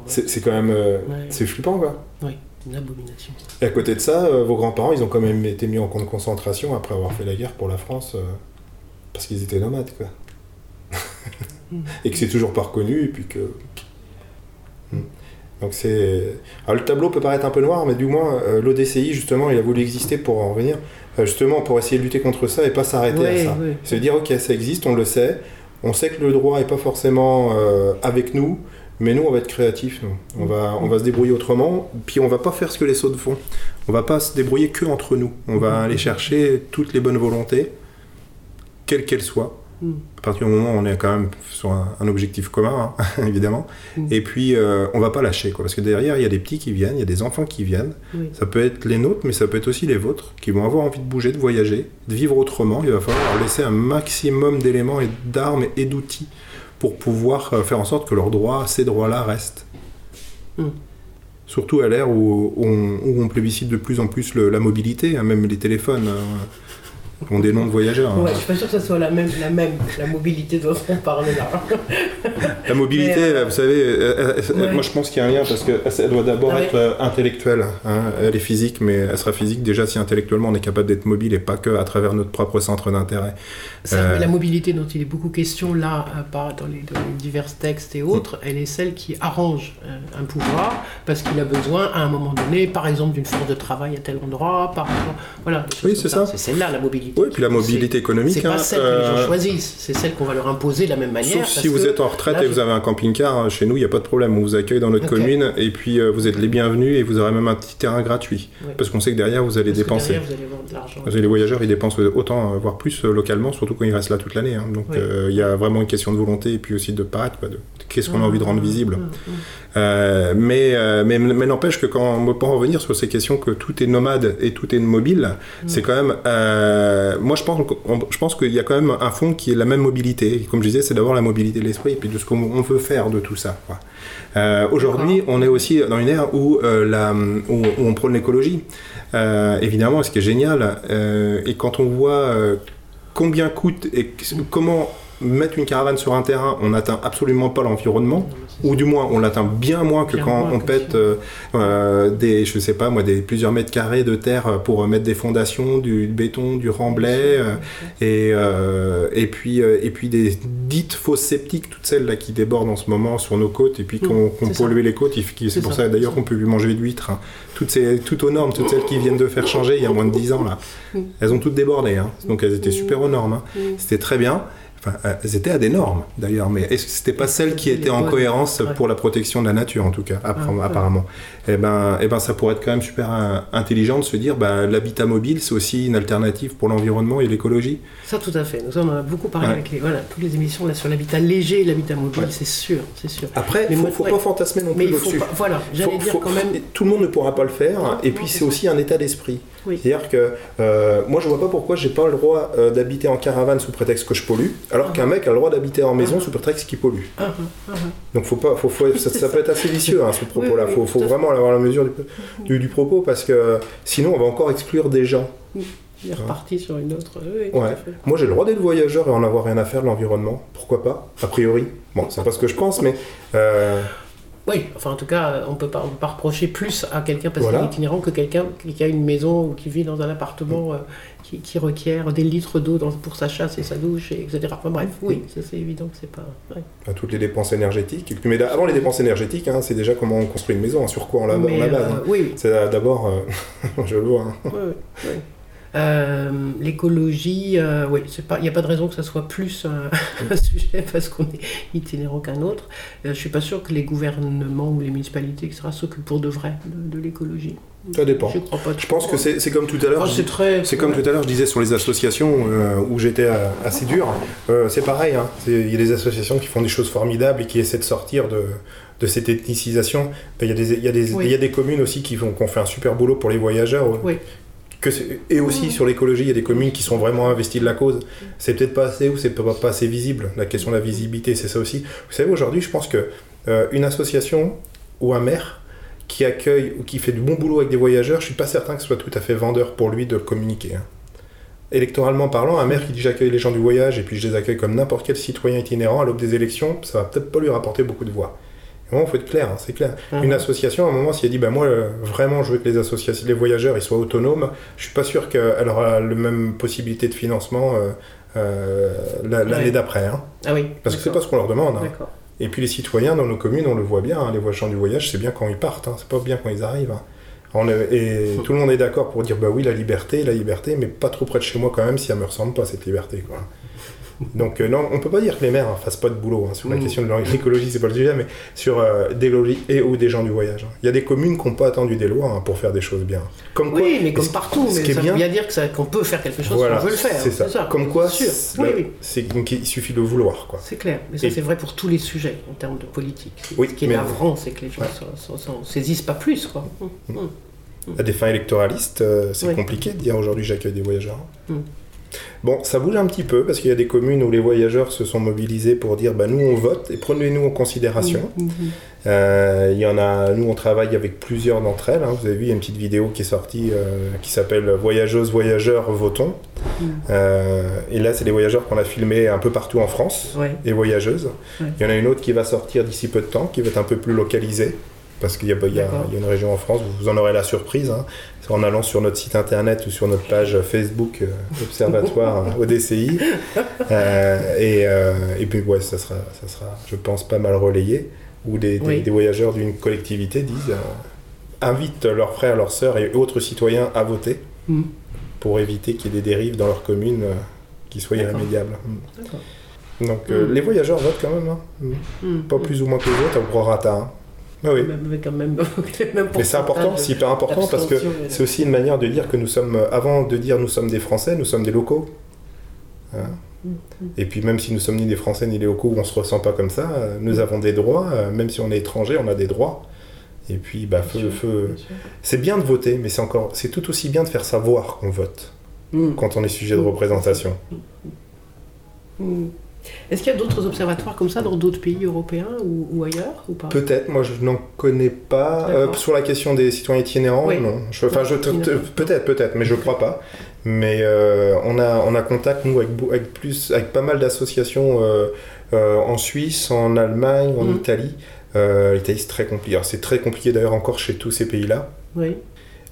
c'est quand même, euh, Ouais. c'est flippant quoi. Oui, une abomination. Et à côté de ça, euh, vos grands-parents, ils ont quand même été mis en camp de concentration après avoir fait la guerre pour la France, euh, parce qu'ils étaient nomades, quoi. (laughs) et que c'est toujours pas reconnu, et puis que... Hmm. Donc c'est... Le tableau peut paraître un peu noir, mais du moins, l'ODCI, justement, il a voulu exister pour en revenir, justement pour essayer de lutter contre ça et pas s'arrêter à Oui, ça. oui. C'est dire, ok, ça existe, on le sait, on sait que le droit est pas forcément euh, avec nous, mais nous, on va être créatifs, nous. On va, on va se débrouiller autrement, puis on va pas faire ce que les autres font. On va pas se débrouiller que entre nous. On va aller chercher toutes les bonnes volontés, quelles qu'elles soient. Mm. À partir du moment où on est quand même sur un, un objectif commun, hein, (laughs) évidemment. Mm. Et puis, euh, on va pas lâcher, quoi. Parce que derrière, il y a des petits qui viennent, il y a des enfants qui viennent. Oui. Ça peut être les nôtres, mais ça peut être aussi les vôtres, qui vont avoir envie de bouger, de voyager, de vivre autrement. Il va falloir leur laisser un maximum d'éléments et d'armes et d'outils pour pouvoir euh, faire en sorte que leurs droits, ces droits-là, restent. Mm. Surtout à l'ère où, où on, où on plébiscite de plus en plus le- la mobilité, hein, même les téléphones euh, noms de voyageurs. hein. Ouais, je suis pas sûr que ce soit la même, la même, la mobilité dont on parle là. La mobilité, euh, vous savez, euh, euh, ouais. moi je pense qu'il y a un lien parce qu'elle doit d'abord Ah être intellectuelle. hein. Elle est physique, mais elle sera physique déjà si intellectuellement on est capable d'être mobile et pas que à travers notre propre centre d'intérêt. La mobilité dont il est beaucoup question là, dans, les, dans les divers textes et autres, elle est celle qui arrange un pouvoir parce qu'il a besoin à un moment donné, par exemple, d'une force de travail à tel endroit, par voilà. Oui, c'est ça. C'est celle-là la mobilité. Mobilité. Oui, puis la mobilité économique. C'est pas hein, celle que les gens euh, choisissent, c'est celle qu'on va leur imposer de la même manière. Sauf parce si vous êtes en retraite là, et vous avez un camping-car, euh, chez nous, il n'y a pas de problème. On vous accueille dans notre commune et puis euh, vous êtes les bienvenus et vous aurez même un petit terrain gratuit. Parce qu'on sait que derrière, vous allez parce dépenser. derrière, vous allez avoir de l'argent. Les voyageurs, ils dépensent autant, euh, voire plus euh, localement, surtout quand ils restent là toute l'année. hein. Donc euh, il y a vraiment une question de volonté et puis aussi de paraître. quoi, de Qu'est-ce qu'on a envie de rendre visible Ah, ah, Euh, mais euh, mais, mais n'empêche que quand peut en revenir sur ces questions que tout est nomade et tout est mobile, c'est quand même. Euh, moi, je pense, je pense qu'il y a quand même un fond qui est la même mobilité. Et comme je disais, c'est d'avoir la mobilité de l'esprit et puis de ce qu'on on veut faire de tout ça. Euh, Aujourd'hui, on est aussi dans une ère où, euh, la, où, où on prône l'écologie. Évidemment, ce qui est génial, et quand on voit combien coûte et comment mettre une caravane sur un terrain, on n'atteint absolument pas l'environnement, ou du moins on l'atteint bien moins que Bien quand moins on que pète euh, euh, des, je sais pas moi, des plusieurs mètres carrés de terre pour mettre des fondations, du béton, du remblai, euh, et, euh, et puis euh, et puis des dites fosses sceptiques, toutes celles là qui débordent en ce moment sur nos côtes et puis qu'on ça. pollue les côtes. C'est pour ça, ça, d'ailleurs qu'on peut plus manger d'huîtres. hein. Toutes ces toutes aux normes, toutes celles qui viennent de faire changer il y a moins de 10 ans là, elles ont toutes débordé. hein. Donc elles étaient super aux normes. hein. C'était très bien. Enfin, euh, elles étaient à des normes d'ailleurs, mais est-ce que c'était pas celles qui étaient en cohérence pour la protection de la nature en tout cas, Ah, apparemment Eh ben, eh ben, ça pourrait être quand même super euh, intelligent de se dire, bah, l'habitat mobile, c'est aussi une alternative pour l'environnement et l'écologie. Ça, tout à fait. Nous en avons beaucoup parlé Ouais. avec les, voilà, toutes les émissions là, sur l'habitat léger et l'habitat mobile, c'est sûr, c'est sûr. Après, Mais il moi, faut ouais. pas fantasmer non Mais plus il faut là-dessus. Voilà, j'allais dire quand même. Tout le monde ne pourra pas le faire, Non, et puis c'est aussi un état d'esprit. Oui. C'est-à-dire que euh, moi je vois pas pourquoi j'ai pas le droit euh, d'habiter en caravane sous prétexte que je pollue, alors qu'un mec a le droit d'habiter en maison sous prétexte qu'il pollue. Ah, ah, ah. Donc faut pas, faut, faut- ça, ça peut être assez vicieux hein, ce propos-là. oui, faut, faut vraiment avoir la mesure du, du- du propos parce que sinon on va encore exclure des gens. Il est reparti sur une autre. Oui, Ouais. Moi j'ai le droit d'être voyageur et en avoir rien à faire de l'environnement. Pourquoi pas? A priori. Bon, c'est pas ce que je pense, mais euh, Oui, enfin en tout cas, on peut pas, on peut pas reprocher plus à quelqu'un parce Voilà. qu'il est itinérant que quelqu'un qui a une maison ou qui vit dans un appartement euh, qui, qui requiert des litres d'eau pour sa chasse et sa douche, et etc. Enfin bref, oui, ça, c'est évident que c'est pas. ouais. à toutes les dépenses énergétiques. Mais avant les dépenses énergétiques, hein, c'est déjà comment on construit une maison, hein, sur quoi on la, on la base. euh, hein. oui, oui. C'est euh, d'abord, euh, (laughs) je le vois. ouais, ouais. Euh, L'écologie, euh, oui, c'est pas, il n'y a pas de raison que ça soit plus un, (laughs) un sujet parce qu'on est itinérant qu'un autre. Euh, je suis pas sûr que les gouvernements ou les municipalités, etc., s'occupent pour de vrai de, de l'écologie. Ça dépend. Je crois pas. Je pense que c'est c'est comme tout à l'heure. Enfin, c'est très. C'est comme tout à l'heure, je disais sur les associations euh, où j'étais assez dur. C'est pareil, hein. Il y a des associations qui font des choses formidables et qui essaient de sortir de, de cette ethnicisation. Ben, Il y, a des- il y, a des- Oui. y a des communes aussi qui font, qui ont fait un super boulot pour les voyageurs. Oui. Que et aussi sur l'écologie, il y a des communes qui sont vraiment investies de la cause. C'est peut-être pas assez ou c'est pas, pas assez visible. La question de la visibilité, c'est ça aussi. Vous savez, aujourd'hui, je pense que euh, une association ou un maire qui accueille ou qui fait du bon boulot avec des voyageurs, je suis pas certain que ce soit tout à fait vendeur pour lui de le communiquer. hein. Électoralement parlant, un maire qui dit j'accueille les gens du voyage et puis je les accueille comme n'importe quel citoyen itinérant à l'aube des élections, ça va peut-être pas lui rapporter beaucoup de voix. Et il faut être clair, hein, c'est clair. Mhm. Une association, à un moment, si elle dit bah moi euh, vraiment je veux que les associations, les voyageurs ils soient autonomes, je suis pas sûr qu'elle aura la même possibilité de financement euh, euh, la- l'année Ouais. d'après. hein. Ah oui. Parce que c'est pas ce qu'on leur demande. hein. Et puis les citoyens dans nos communes, on le voit bien, les voyageurs du voyage, c'est bien quand ils partent, c'est pas bien quand ils arrivent. On est- et (laughs) tout le monde est d'accord pour dire bah oui la liberté, la liberté, mais pas trop près de chez moi quand même si elle me ressemble pas cette liberté quoi. Donc euh, non, on peut pas dire que les maires ne fassent pas de boulot hein, sur la Mm. question de l'écologie, c'est pas le sujet, mais sur euh, d'écologie et ou des gens du voyage. hein. Il y a des communes qui n'ont pas attendu des lois hein, pour faire des choses bien. Comme quoi, Oui, mais comme partout. ce Mais ça bien- veut bien dire qu'on peut faire quelque chose voilà, si on veut le faire. c'est ça. Comme quoi, Sûr. Oui, oui. qu'il suffit de vouloir quoi. C'est clair, mais ça Et- c'est vrai pour tous les sujets en termes de politique. Oui, Ce qui est navrant, c'est que les gens Ouais. s'en- s'en- s'en saisissent pas plus. Quoi. Hum, hum. À des fins électoralistes, euh, c'est compliqué de dire aujourd'hui j'accueille des voyageurs. Bon, ça bouge un petit peu parce qu'il y a des communes où les voyageurs se sont mobilisés pour dire bah, nous on vote et prenez-nous en considération. Hum, hum, Euh, Il y en a, nous on travaille avec plusieurs d'entre elles. hein. Vous avez vu, il y a une petite vidéo qui est sortie euh, qui s'appelle Voyageuses, voyageurs, votons. Euh, et là, c'est des voyageurs qu'on a filmés un peu partout en France Ouais. et voyageuses. Ouais. Il y en a une autre qui va sortir d'ici peu de temps, qui va être un peu plus localisée, parce qu'il y, a- il y a y une région en France, vous en aurez la surprise, hein, en allant sur notre site internet ou sur notre page Facebook euh, Observatoire euh, ODCI. (laughs) Euh, et, et puis, ouais, ça sera, ça sera, je pense, pas mal relayé, où des, des- Oui. des voyageurs d'une collectivité disent, invitent leurs frères, leurs sœurs et autres citoyens à voter. Hum. pour éviter qu'il y ait des dérives dans leur commune qui soient irrémédiables. D'accord. Donc euh, Mm. les voyageurs votent quand même, hein. Hmm. pas plus ou moins que les autres, au prorata. Hein. Ah oui. Même (laughs) même, Mais c'est important, pourcentages c'est hyper important parce que c'est aussi une manière de dire que nous sommes, euh, avant de dire nous sommes des Français, nous sommes des locaux. Hein. Mm, Et puis même si nous sommes ni des Français ni des locaux, on se ressent pas comme ça, euh, nous avons des droits, euh, même si on est étranger, on a des droits. Et puis bah, Bien feu, sûr, feu. c'est bien de voter, mais c'est encore, c'est tout aussi bien de faire savoir qu'on vote Hmm. quand on est sujet de Mm. représentation. Est-ce qu'il y a d'autres observatoires comme ça dans d'autres pays européens ou, ou ailleurs ou pas? Peut-être, moi je n'en connais pas. Euh, sur la question des citoyens itinérants, Oui. non. Enfin, je, peut-être, peut-être, mais je crois pas. Mais euh, on, a, on a contact, nous, avec, plus, avec pas mal d'associations euh, en Suisse, en Allemagne, en Mhm. Italie. L'Italie, c'est très compliqué. C'est très compliqué d'ailleurs encore chez tous ces pays-là. Oui.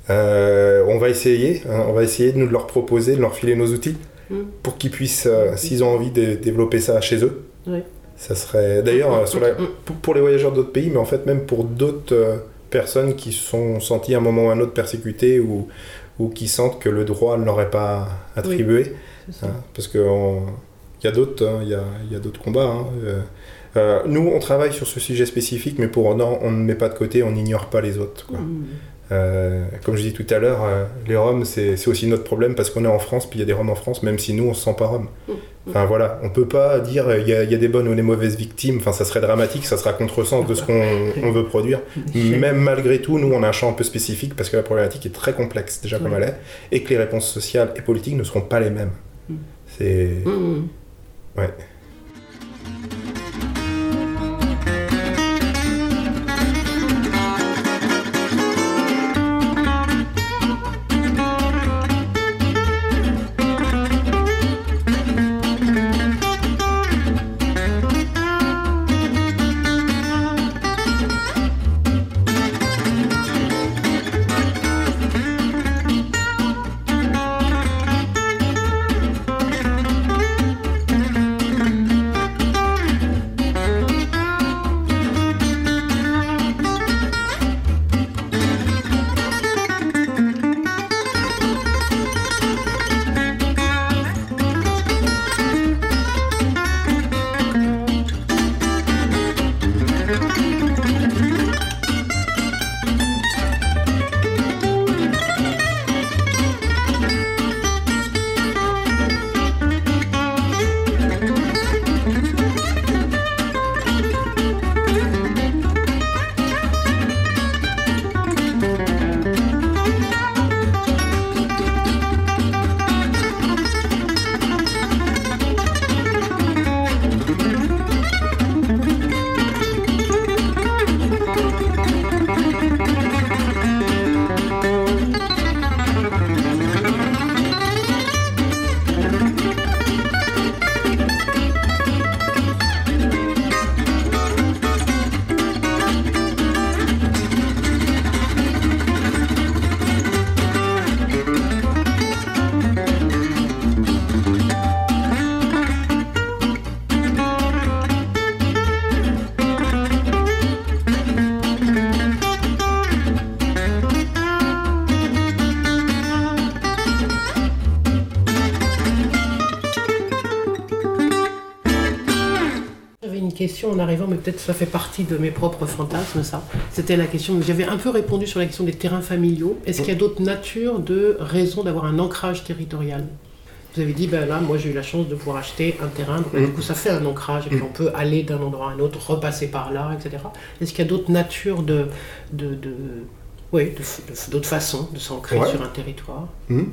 On va essayer, hein, on va essayer de nous leur proposer, de leur filer nos outils Mm. pour qu'ils puissent, euh, s'ils ont envie de développer ça chez eux. Oui. Ça serait d'ailleurs euh, sur la- Mm. pour, les voyageurs d'autres pays, mais en fait même pour d'autres euh, personnes qui se sont senties à un moment ou à un autre persécutées ou, ou qui sentent que le droit ne leur est pas attribué. hein, parce qu'il y a d'autres hein, y a, y a d'autres combats. hein, euh, euh, nous, on travaille sur ce sujet spécifique, mais pour autant, on ne met pas de côté, on n'ignore pas les autres. quoi. Hmm. Euh, comme je dis tout à l'heure, euh, les Roms, c'est aussi notre problème parce qu'on est en France, puis il y a des Roms en France, même si nous, on se sent pas Roms. Mm. Enfin voilà, on peut pas dire euh, il y, a- il y a des bonnes ou des mauvaises victimes, enfin ça serait dramatique, ça sera contresens de ce qu'on on veut produire. Même malgré tout, nous, on a un champ un peu spécifique parce que la problématique est très complexe, déjà comme Ouais. elle est, et que les réponses sociales et politiques ne seront pas les mêmes. Mm. C'est. Ouais. Question en arrivant, mais peut-être ça fait partie de mes propres fantasmes, ça. C'était la question, j'avais un peu répondu sur la question des terrains familiaux. Est-ce qu'il y a d'autres natures de raisons d'avoir un ancrage territorial? Vous avez dit, ben là, moi j'ai eu la chance de pouvoir acheter un terrain, donc, ben, Mm. du coup ça fait un ancrage, et puis on peut aller d'un endroit à un autre, repasser par là, etc. Est-ce qu'il y a d'autres natures de... de, de oui, d'autres façons de s'ancrer Ouais. sur un territoire, Hmm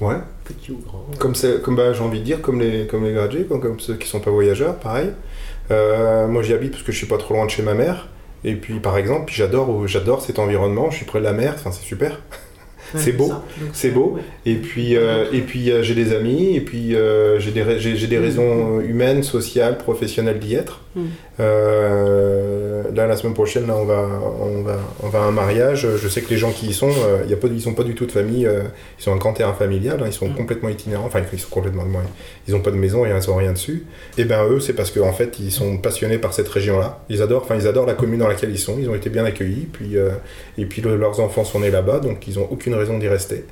ouais. petit ou grand Comme, comme bah, j'ai envie de dire, comme les, comme les gradués, comme, comme ceux qui sont pas voyageurs, pareil. Euh, moi j'y habite parce que je suis pas trop loin de chez ma mère. Et puis par exemple, j'adore, j'adore cet environnement, je suis près de la mer, c'est super. C'est beau, c'est beau. Et puis, euh, et puis euh, j'ai des amis, et puis euh, j'ai des, j'ai, des raisons humaines, sociales, professionnelles d'y être. Mm. Là, la semaine prochaine, là, on, va, on, va, on va à un mariage. Je sais que les gens qui y sont, y a pas, de- ils sont pas du tout de famille. ils sont un grand terrain familial, hein, ils sont Mm. complètement itinérants. Enfin, ils sont complètement. Ils ont pas de maison, ils ont rien dessus. Et ben eux, c'est parce qu'en fait, ils sont passionnés par cette région-là. Ils adorent, enfin, ils adorent la commune dans laquelle ils sont. Ils ont été bien accueillis. Puis, et puis le- leurs enfants sont nés là-bas, donc ils ont aucune raison d'y rester.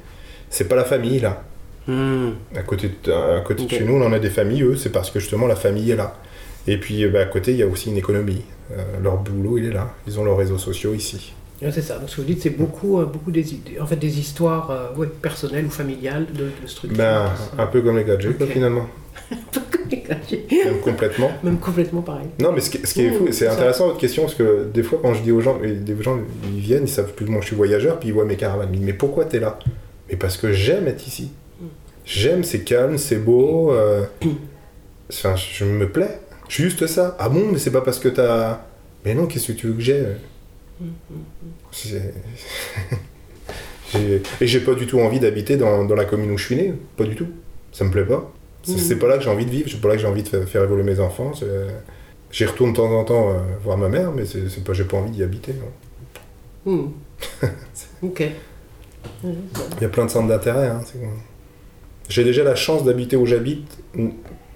C'est pas la famille là. Hmm. À côté de, à côté de chez nous, on en a des familles, eux, c'est parce que justement la famille est là. Et puis euh, bah, à côté, il y a aussi une économie. Euh, leur boulot, il est là. Ils ont leurs réseaux sociaux ici. C'est ça. Donc, ce que vous dites, c'est beaucoup, euh, beaucoup des, idées- en fait, des histoires euh, ouais, personnelles ou familiales de, de structures. Ben, un peu comme les gadgets, quoi, Ok. finalement. (laughs) Même complètement. Même complètement pareil. Non, mais ce qui, ce qui est fou, c'est intéressant votre question, parce que des fois, quand je dis aux gens, des gens, ils viennent, ils savent plus ou moins je suis voyageur, puis ils voient mes caravanes. Ils me disent, mais pourquoi t'es là? Mais parce que j'aime être ici. J'aime, c'est calme, c'est beau. euh, Enfin, je me plais. Je suis juste ça. Ah bon, mais c'est pas parce que t'as. Mais non, qu'est-ce que tu veux que J'ai- Et j'ai pas du tout envie d'habiter dans, dans la commune où je suis né. Pas du tout. Ça me plaît pas. C'est c'est pas là que j'ai envie de vivre. C'est pas là que j'ai envie de faire, faire évoluer mes enfants. J'y retourne de temps en temps euh, voir ma mère, mais c'est pas, j'ai pas envie d'y habiter. Hmm. (laughs) ok. Il y a plein de centres d'intérêt. hein, J'ai déjà la chance d'habiter où j'habite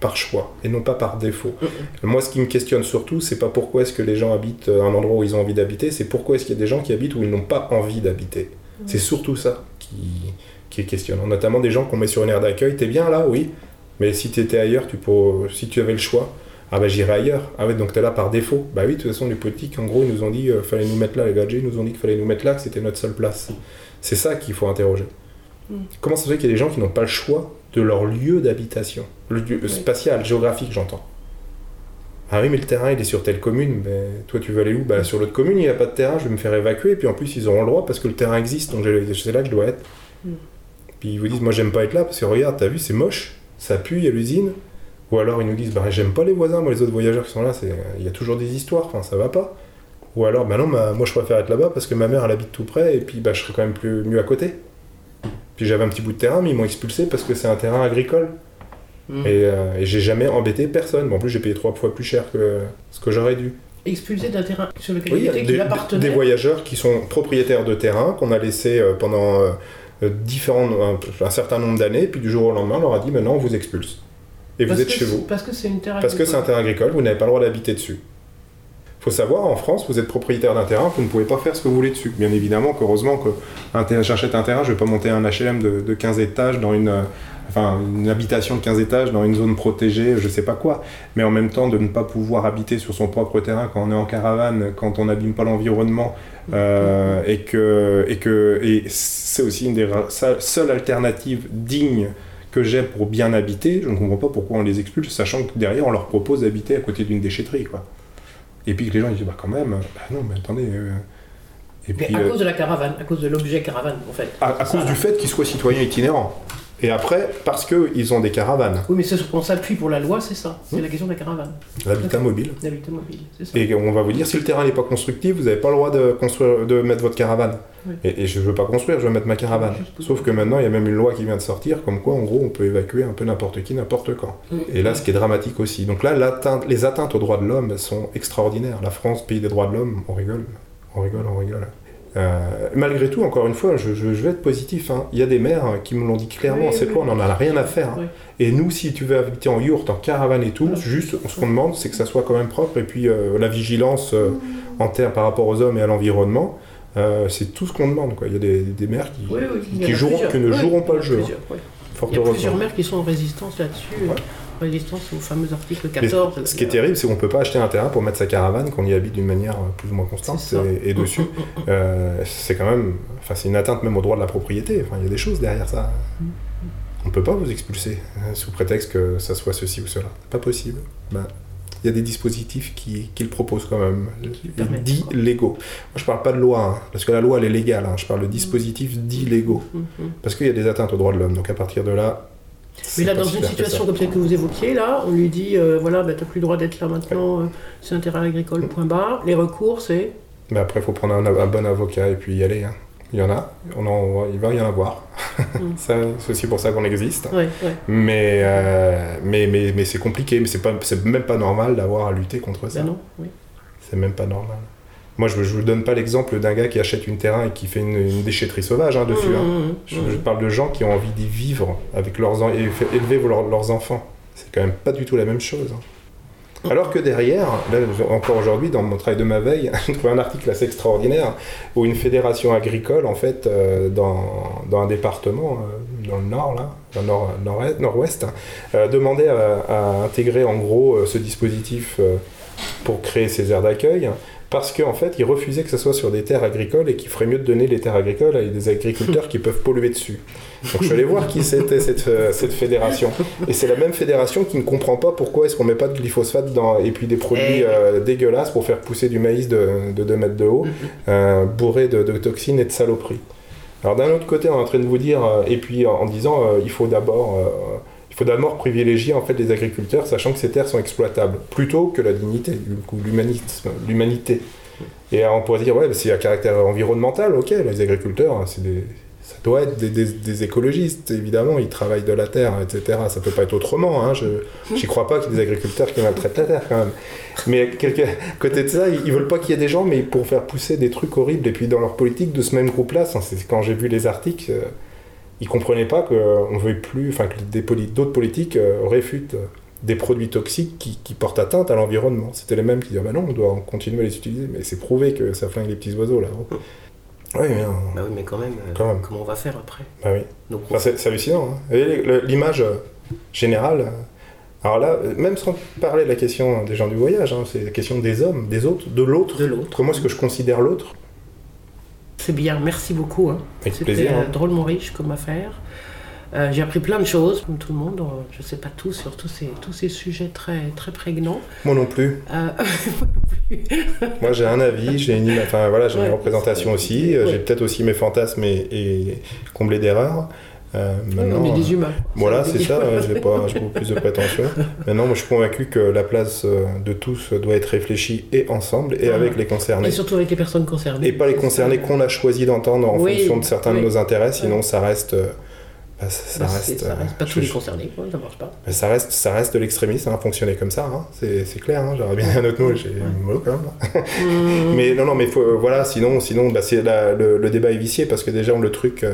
par choix et non pas par défaut. Moi, ce qui me questionne surtout, c'est pas pourquoi est-ce que les gens habitent un endroit où ils ont envie d'habiter, c'est pourquoi est-ce qu'il y a des gens qui habitent où ils n'ont pas envie d'habiter. C'est surtout ça qui, qui est questionnant. Notamment des gens qu'on met sur une aire d'accueil. T'es bien là, oui, mais si tu étais ailleurs, tu pourrais- si tu avais le choix, ah bah j'irais ailleurs. Ah ouais, donc t'es là par défaut. Bah oui, de toute façon, les politiques, en gros, ils nous ont dit, euh, fallait nous mettre là, les gadgets, ils nous ont dit qu'il fallait nous mettre là, que c'était notre seule place. C'est ça qu'il faut interroger. Mm. Comment ça se fait qu'il y a des gens qui n'ont pas le choix de leur lieu d'habitation Le lieu spatial, géographique, j'entends. Ah oui, mais le terrain, il est sur telle commune. Mais toi, tu veux aller où? Bah, sur l'autre commune, il n'y a pas de terrain, je vais me faire évacuer. Et puis en plus, ils auront le droit parce que le terrain existe, donc c'est là que je dois être. Mm. Puis ils vous disent, moi, j'aime pas être là parce que regarde, t'as vu, c'est moche, ça pue, il y a l'usine. Ou alors ils nous disent, bah, j'aime pas les voisins, moi, les autres voyageurs qui sont là, c'est- il y a toujours des histoires, enfin, ça va pas. Ou alors, bah non, bah, moi, je préfère être là-bas parce que ma mère, elle habite tout près et puis bah, je serais quand même plus, mieux à côté. Puis j'avais un petit bout de terrain, mais ils m'ont expulsé parce que c'est un terrain agricole. Hmm. Et, euh, et j'ai jamais embêté personne. Bon, en plus, j'ai payé trois fois plus cher que ce que j'aurais dû. Expulsé d'un terrain sur lequel Oui, il était, des, appartenait. des voyageurs qui sont propriétaires de terrain, qu'on a laissé euh, pendant euh, différents, un, un certain nombre d'années, puis du jour au lendemain, on leur a dit maintenant on vous expulse. Et Parce vous êtes chez vous. Parce que c'est une terre Parce que c'est un terrain agricole, vous n'avez pas le droit d'habiter dessus. Faut savoir, en France, vous êtes propriétaire d'un terrain, vous ne pouvez pas faire ce que vous voulez dessus. Bien évidemment qu'heureusement que j'achète un terrain, je vais pas monter un HLM de, de 15 étages dans une, euh, enfin, une habitation de 15 étages dans une zone protégée, je sais pas quoi. Mais en même temps, de ne pas pouvoir habiter sur son propre terrain quand on est en caravane, quand on n'abîme pas l'environnement, euh, et que, et que et c'est aussi une des seules alternatives dignes que j'ai pour bien habiter, je ne comprends pas pourquoi on les expulse, sachant que derrière on leur propose d'habiter à côté d'une déchetterie, quoi. Et puis que les gens ils disent bah quand même, bah non mais attendez. euh, Et Mais puis à euh, cause de la caravane, à cause de l'objet caravane, en fait. à, cause du fait qu'ils soient citoyens itinérants. Et après, parce qu'ils ont des caravanes, Oui, mais ce sur quoi on s'appuie pour la loi, c'est ça. C'est Hmm. la question de la caravane, l'habitat mobile. d'habitat mobile. C'est ça. Et on va vous dire, si le terrain n'est pas constructif, vous n'avez pas le droit de, construire, de mettre votre caravane. Oui. Et, et je ne veux pas construire, je veux mettre ma caravane. Sauf que maintenant, il y a même une loi qui vient de sortir, comme quoi, en gros, on peut évacuer un peu n'importe qui, n'importe quand. Et là, ce qui est dramatique aussi. Donc là, les atteintes aux droits de l'homme sont extraordinaires. La France, pays des droits de l'homme, on rigole, on rigole, on rigole. Euh, malgré tout, encore une fois, je, je- je vais être positif. hein. Il y a des maires qui me l'ont dit clairement, Oui, cette oui, loi, on n'en a rien à faire. hein. Oui. Et nous, si tu veux habiter en yourte, en caravane et tout, juste ce qu'on demande, c'est que ça soit quand même propre. Et puis euh, la vigilance euh, en terre par rapport aux hommes et à l'environnement, c'est tout ce qu'on demande. Quoi. Il y a des, des maires qui, joueront, ne joueront pas le jeu. hein. Fort Il y a plusieurs maires qui sont en résistance là-dessus. Ouais. Résistance au fameux article Mais 14. ce qui est terrible, c'est qu'on ne peut pas acheter un terrain pour mettre sa caravane qu'on y habite d'une manière euh, plus ou moins constante. C'est ça. Et, et dessus, euh, c'est quand même. Enfin, c'est une atteinte même au droit de la propriété. Enfin, il y a des choses derrière ça. On ne peut pas vous expulser euh, sous prétexte que ça soit ceci ou cela. Pas possible. Ben, il y a des dispositifs qui, qui le proposent quand même, Qui le permettent. dits légaux. Moi, je parle pas de loi, hein, parce que la loi, elle est légale. hein. Je parle de dispositifs dits légaux. Parce qu'il y a des atteintes aux droits de l'homme. Donc, à partir de là. Mais là, dans une situation comme celle que vous évoquiez, là, on lui dit euh, voilà, bah, t'as plus le droit d'être là maintenant, euh, c'est un terrain agricole, point barre. Les recours, c'est. Mais après, il faut prendre un, un bon avocat et puis y aller. hein. Il y en a, on en- il va y en avoir. Mm. (laughs) C'est aussi pour ça qu'on existe. Ouais, ouais. Mais, euh, mais, mais, mais c'est compliqué, mais c'est même pas normal d'avoir à lutter contre ça. Ben non, oui. C'est même pas normal. Moi, je ne vous donne pas l'exemple d'un gars qui achète une terrain et qui fait une, une déchetterie sauvage hein, dessus. Mmh, hein. mmh, Je, mmh. je parle de gens qui ont envie d'y vivre avec leurs en- et élever leurs- leurs enfants. C'est quand même pas du tout la même chose. hein. Alors que derrière, là, encore aujourd'hui, dans mon travail de ma veille, (laughs) j'ai trouvé un article assez extraordinaire où une fédération agricole, en fait, euh, dans, dans un département, euh, dans le nord, là, dans le nord, nord-est, nord-ouest, euh, demandait à, à intégrer en gros euh, ce dispositif pour créer ces aires d'accueil parce qu'en fait, ils refusaient que ce soit sur des terres agricoles et qu'il ferait mieux de donner les terres agricoles à des agriculteurs qui peuvent polluer dessus. Donc je suis allé voir qui c'était cette, euh, cette fédération. Et c'est la même fédération qui ne comprend pas pourquoi est-ce qu'on met pas de glyphosate dans, et puis des produits Eh. euh, dégueulasses pour faire pousser du maïs de, de 2 mètres de haut, euh, bourré de, de toxines et de saloperies. Alors d'un autre côté, on est en train de vous dire, et puis en, en disant, euh, il faut d'abord... euh, il faut d'abord privilégier en fait les agriculteurs, sachant que ces terres sont exploitables, plutôt que la dignité, l'humanité. Et on pourrait dire, ouais, c'est à caractère environnemental, ok, les agriculteurs, des- ça doit être des, écologistes, évidemment, ils travaillent de la terre, etc. Ça peut pas être autrement, hein, je j'y crois pas qu'il y ait des agriculteurs qui maltraitent la terre quand même. Mais à côté de ça, ils, ils veulent pas qu'il y ait des gens, mais pour faire pousser des trucs horribles. Et puis dans leur politique de ce même groupe-là, c'est- quand j'ai vu les articles, euh, ils comprenaient pas qu'on veuille plus, enfin que d'autres politiques euh, réfutent euh, des produits toxiques qui, qui portent atteinte à l'environnement. C'était les mêmes qui disaient bah non, on doit continuer à les utiliser, mais c'est prouvé que ça flingue les petits oiseaux là. Oui, mais non. Bah oui, mais quand même, euh, Quand même. comment on va faire après? Bah oui. Donc, Enfin, c'est hallucinant. hein. L'image euh, générale. euh, Alors là, euh, même sans parler de la question des gens du voyage, hein, c'est la question des hommes, des autres, de l'autre. De l'autre. Comment est-ce que je considère l'autre? C'est bien, merci beaucoup. hein. C'était euh, hein. drôlement riche comme affaire. Euh, J'ai appris plein de choses, comme tout le monde. euh, Je ne sais pas tout sur tous ces, tous ces sujets très, très prégnants. Moi non plus. Euh, (laughs) Moi j'ai un avis, j'ai une, enfin, voilà, j'ai Ouais, une représentation aussi. ouais. J'ai peut-être aussi mes fantasmes et, et comblés d'erreurs. Euh, maintenant, on est euh, des humains. Voilà, Ça, c'est ça, ouais, (laughs) j'ai pas j'ai beaucoup plus de prétention. Maintenant, moi je suis convaincu que la place euh, de tous doit être réfléchie et ensemble et Ouais. avec les Et concernés. surtout avec les personnes concernées. Et pas les concernés qu'on a choisi d'entendre en Oui, fonction de certains de nos intérêts, sinon ça reste. euh, bah, ça, Bah, reste, ça euh, reste pas je- tous les je- concernés, quoi, ça marche pas. ça reste, ça reste de l'extrémisme, hein, fonctionner comme ça, hein, c'est clair. hein, J'aurais bien un autre mot, j'ai un mot quand même. Mmh. (laughs) Mais non, non, mais faut, euh, voilà, sinon, sinon bah, c'est le, le débat est vicié parce que déjà, le truc.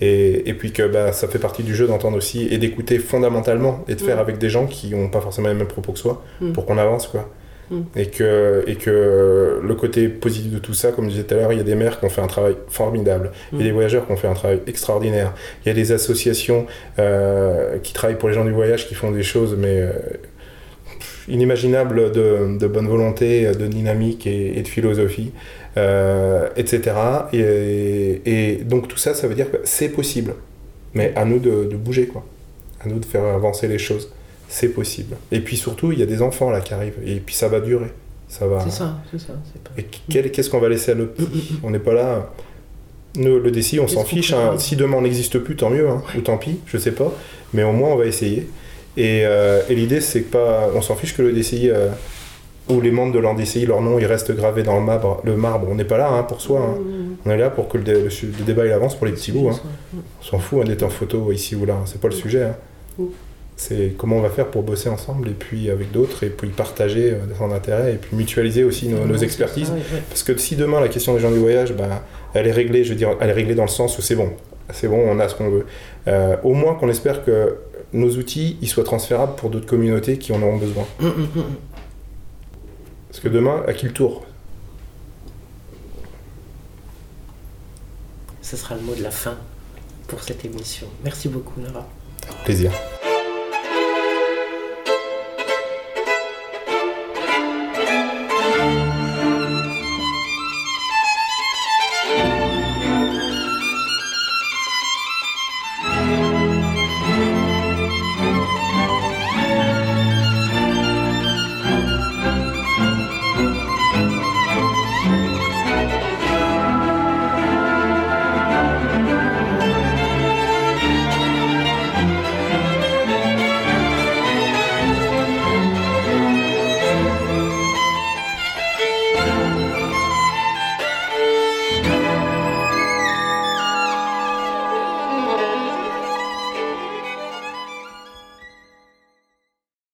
Et, et puis que bah, ça fait partie du jeu d'entendre aussi et d'écouter fondamentalement et de faire Mm. avec des gens qui n'ont pas forcément les mêmes propos que soi Mm. pour qu'on avance quoi. Mm. Et, que, et que le côté positif de tout ça, comme je disais tout à l'heure, il y a des maires qui ont fait un travail formidable, il y a des voyageurs qui ont fait un travail extraordinaire, il y a des associations euh, qui travaillent pour les gens du voyage qui font des choses mais euh, inimaginables de, de bonne volonté, de dynamique et, et de philosophie, etc. Et, et donc tout ça, ça veut dire que c'est possible. Mais à nous de, de bouger, quoi. À nous de faire avancer les choses. C'est possible. Et puis surtout, il y a des enfants là qui arrivent. Et puis ça va durer. Ça va. C'est ça, c'est ça. pas- Et qu'est-ce qu'on va laisser à nos petits On n'est pas là. Nous, le DCI, on s'en fiche. hein. Si demain on n'existe plus, tant mieux. hein. Ou tant pis, je sais pas. Mais au moins, on va essayer. Et, euh, et l'idée, c'est que pas. On s'en fiche que le DCI. euh, ou les membres de l'ANDCI, leur nom, ils restent gravés dans le marbre. Le marbre. On n'est pas là hein, pour soi. hein. Mmh. On est là pour que le, dé- débat il avance pour les petits bouts. hein. On s'en fout hein, d'être en photo ici ou là. C'est pas le Mm. sujet. Mm. C'est comment on va faire pour bosser ensemble et puis avec d'autres et puis partager euh, son intérêt et puis mutualiser aussi nos, expertises. ça, ouais, ouais. Parce que si demain la question des gens du voyage, bah, elle est réglée, je veux dire, elle est réglée dans le sens où c'est bon, c'est bon, on a ce qu'on veut. Euh, au moins qu'on espère que nos outils ils soient transférables pour d'autres communautés qui en auront besoin. Parce que demain, à qui le tour? Ce sera le mot de la fin pour cette émission. Merci beaucoup, Nora. Plaisir.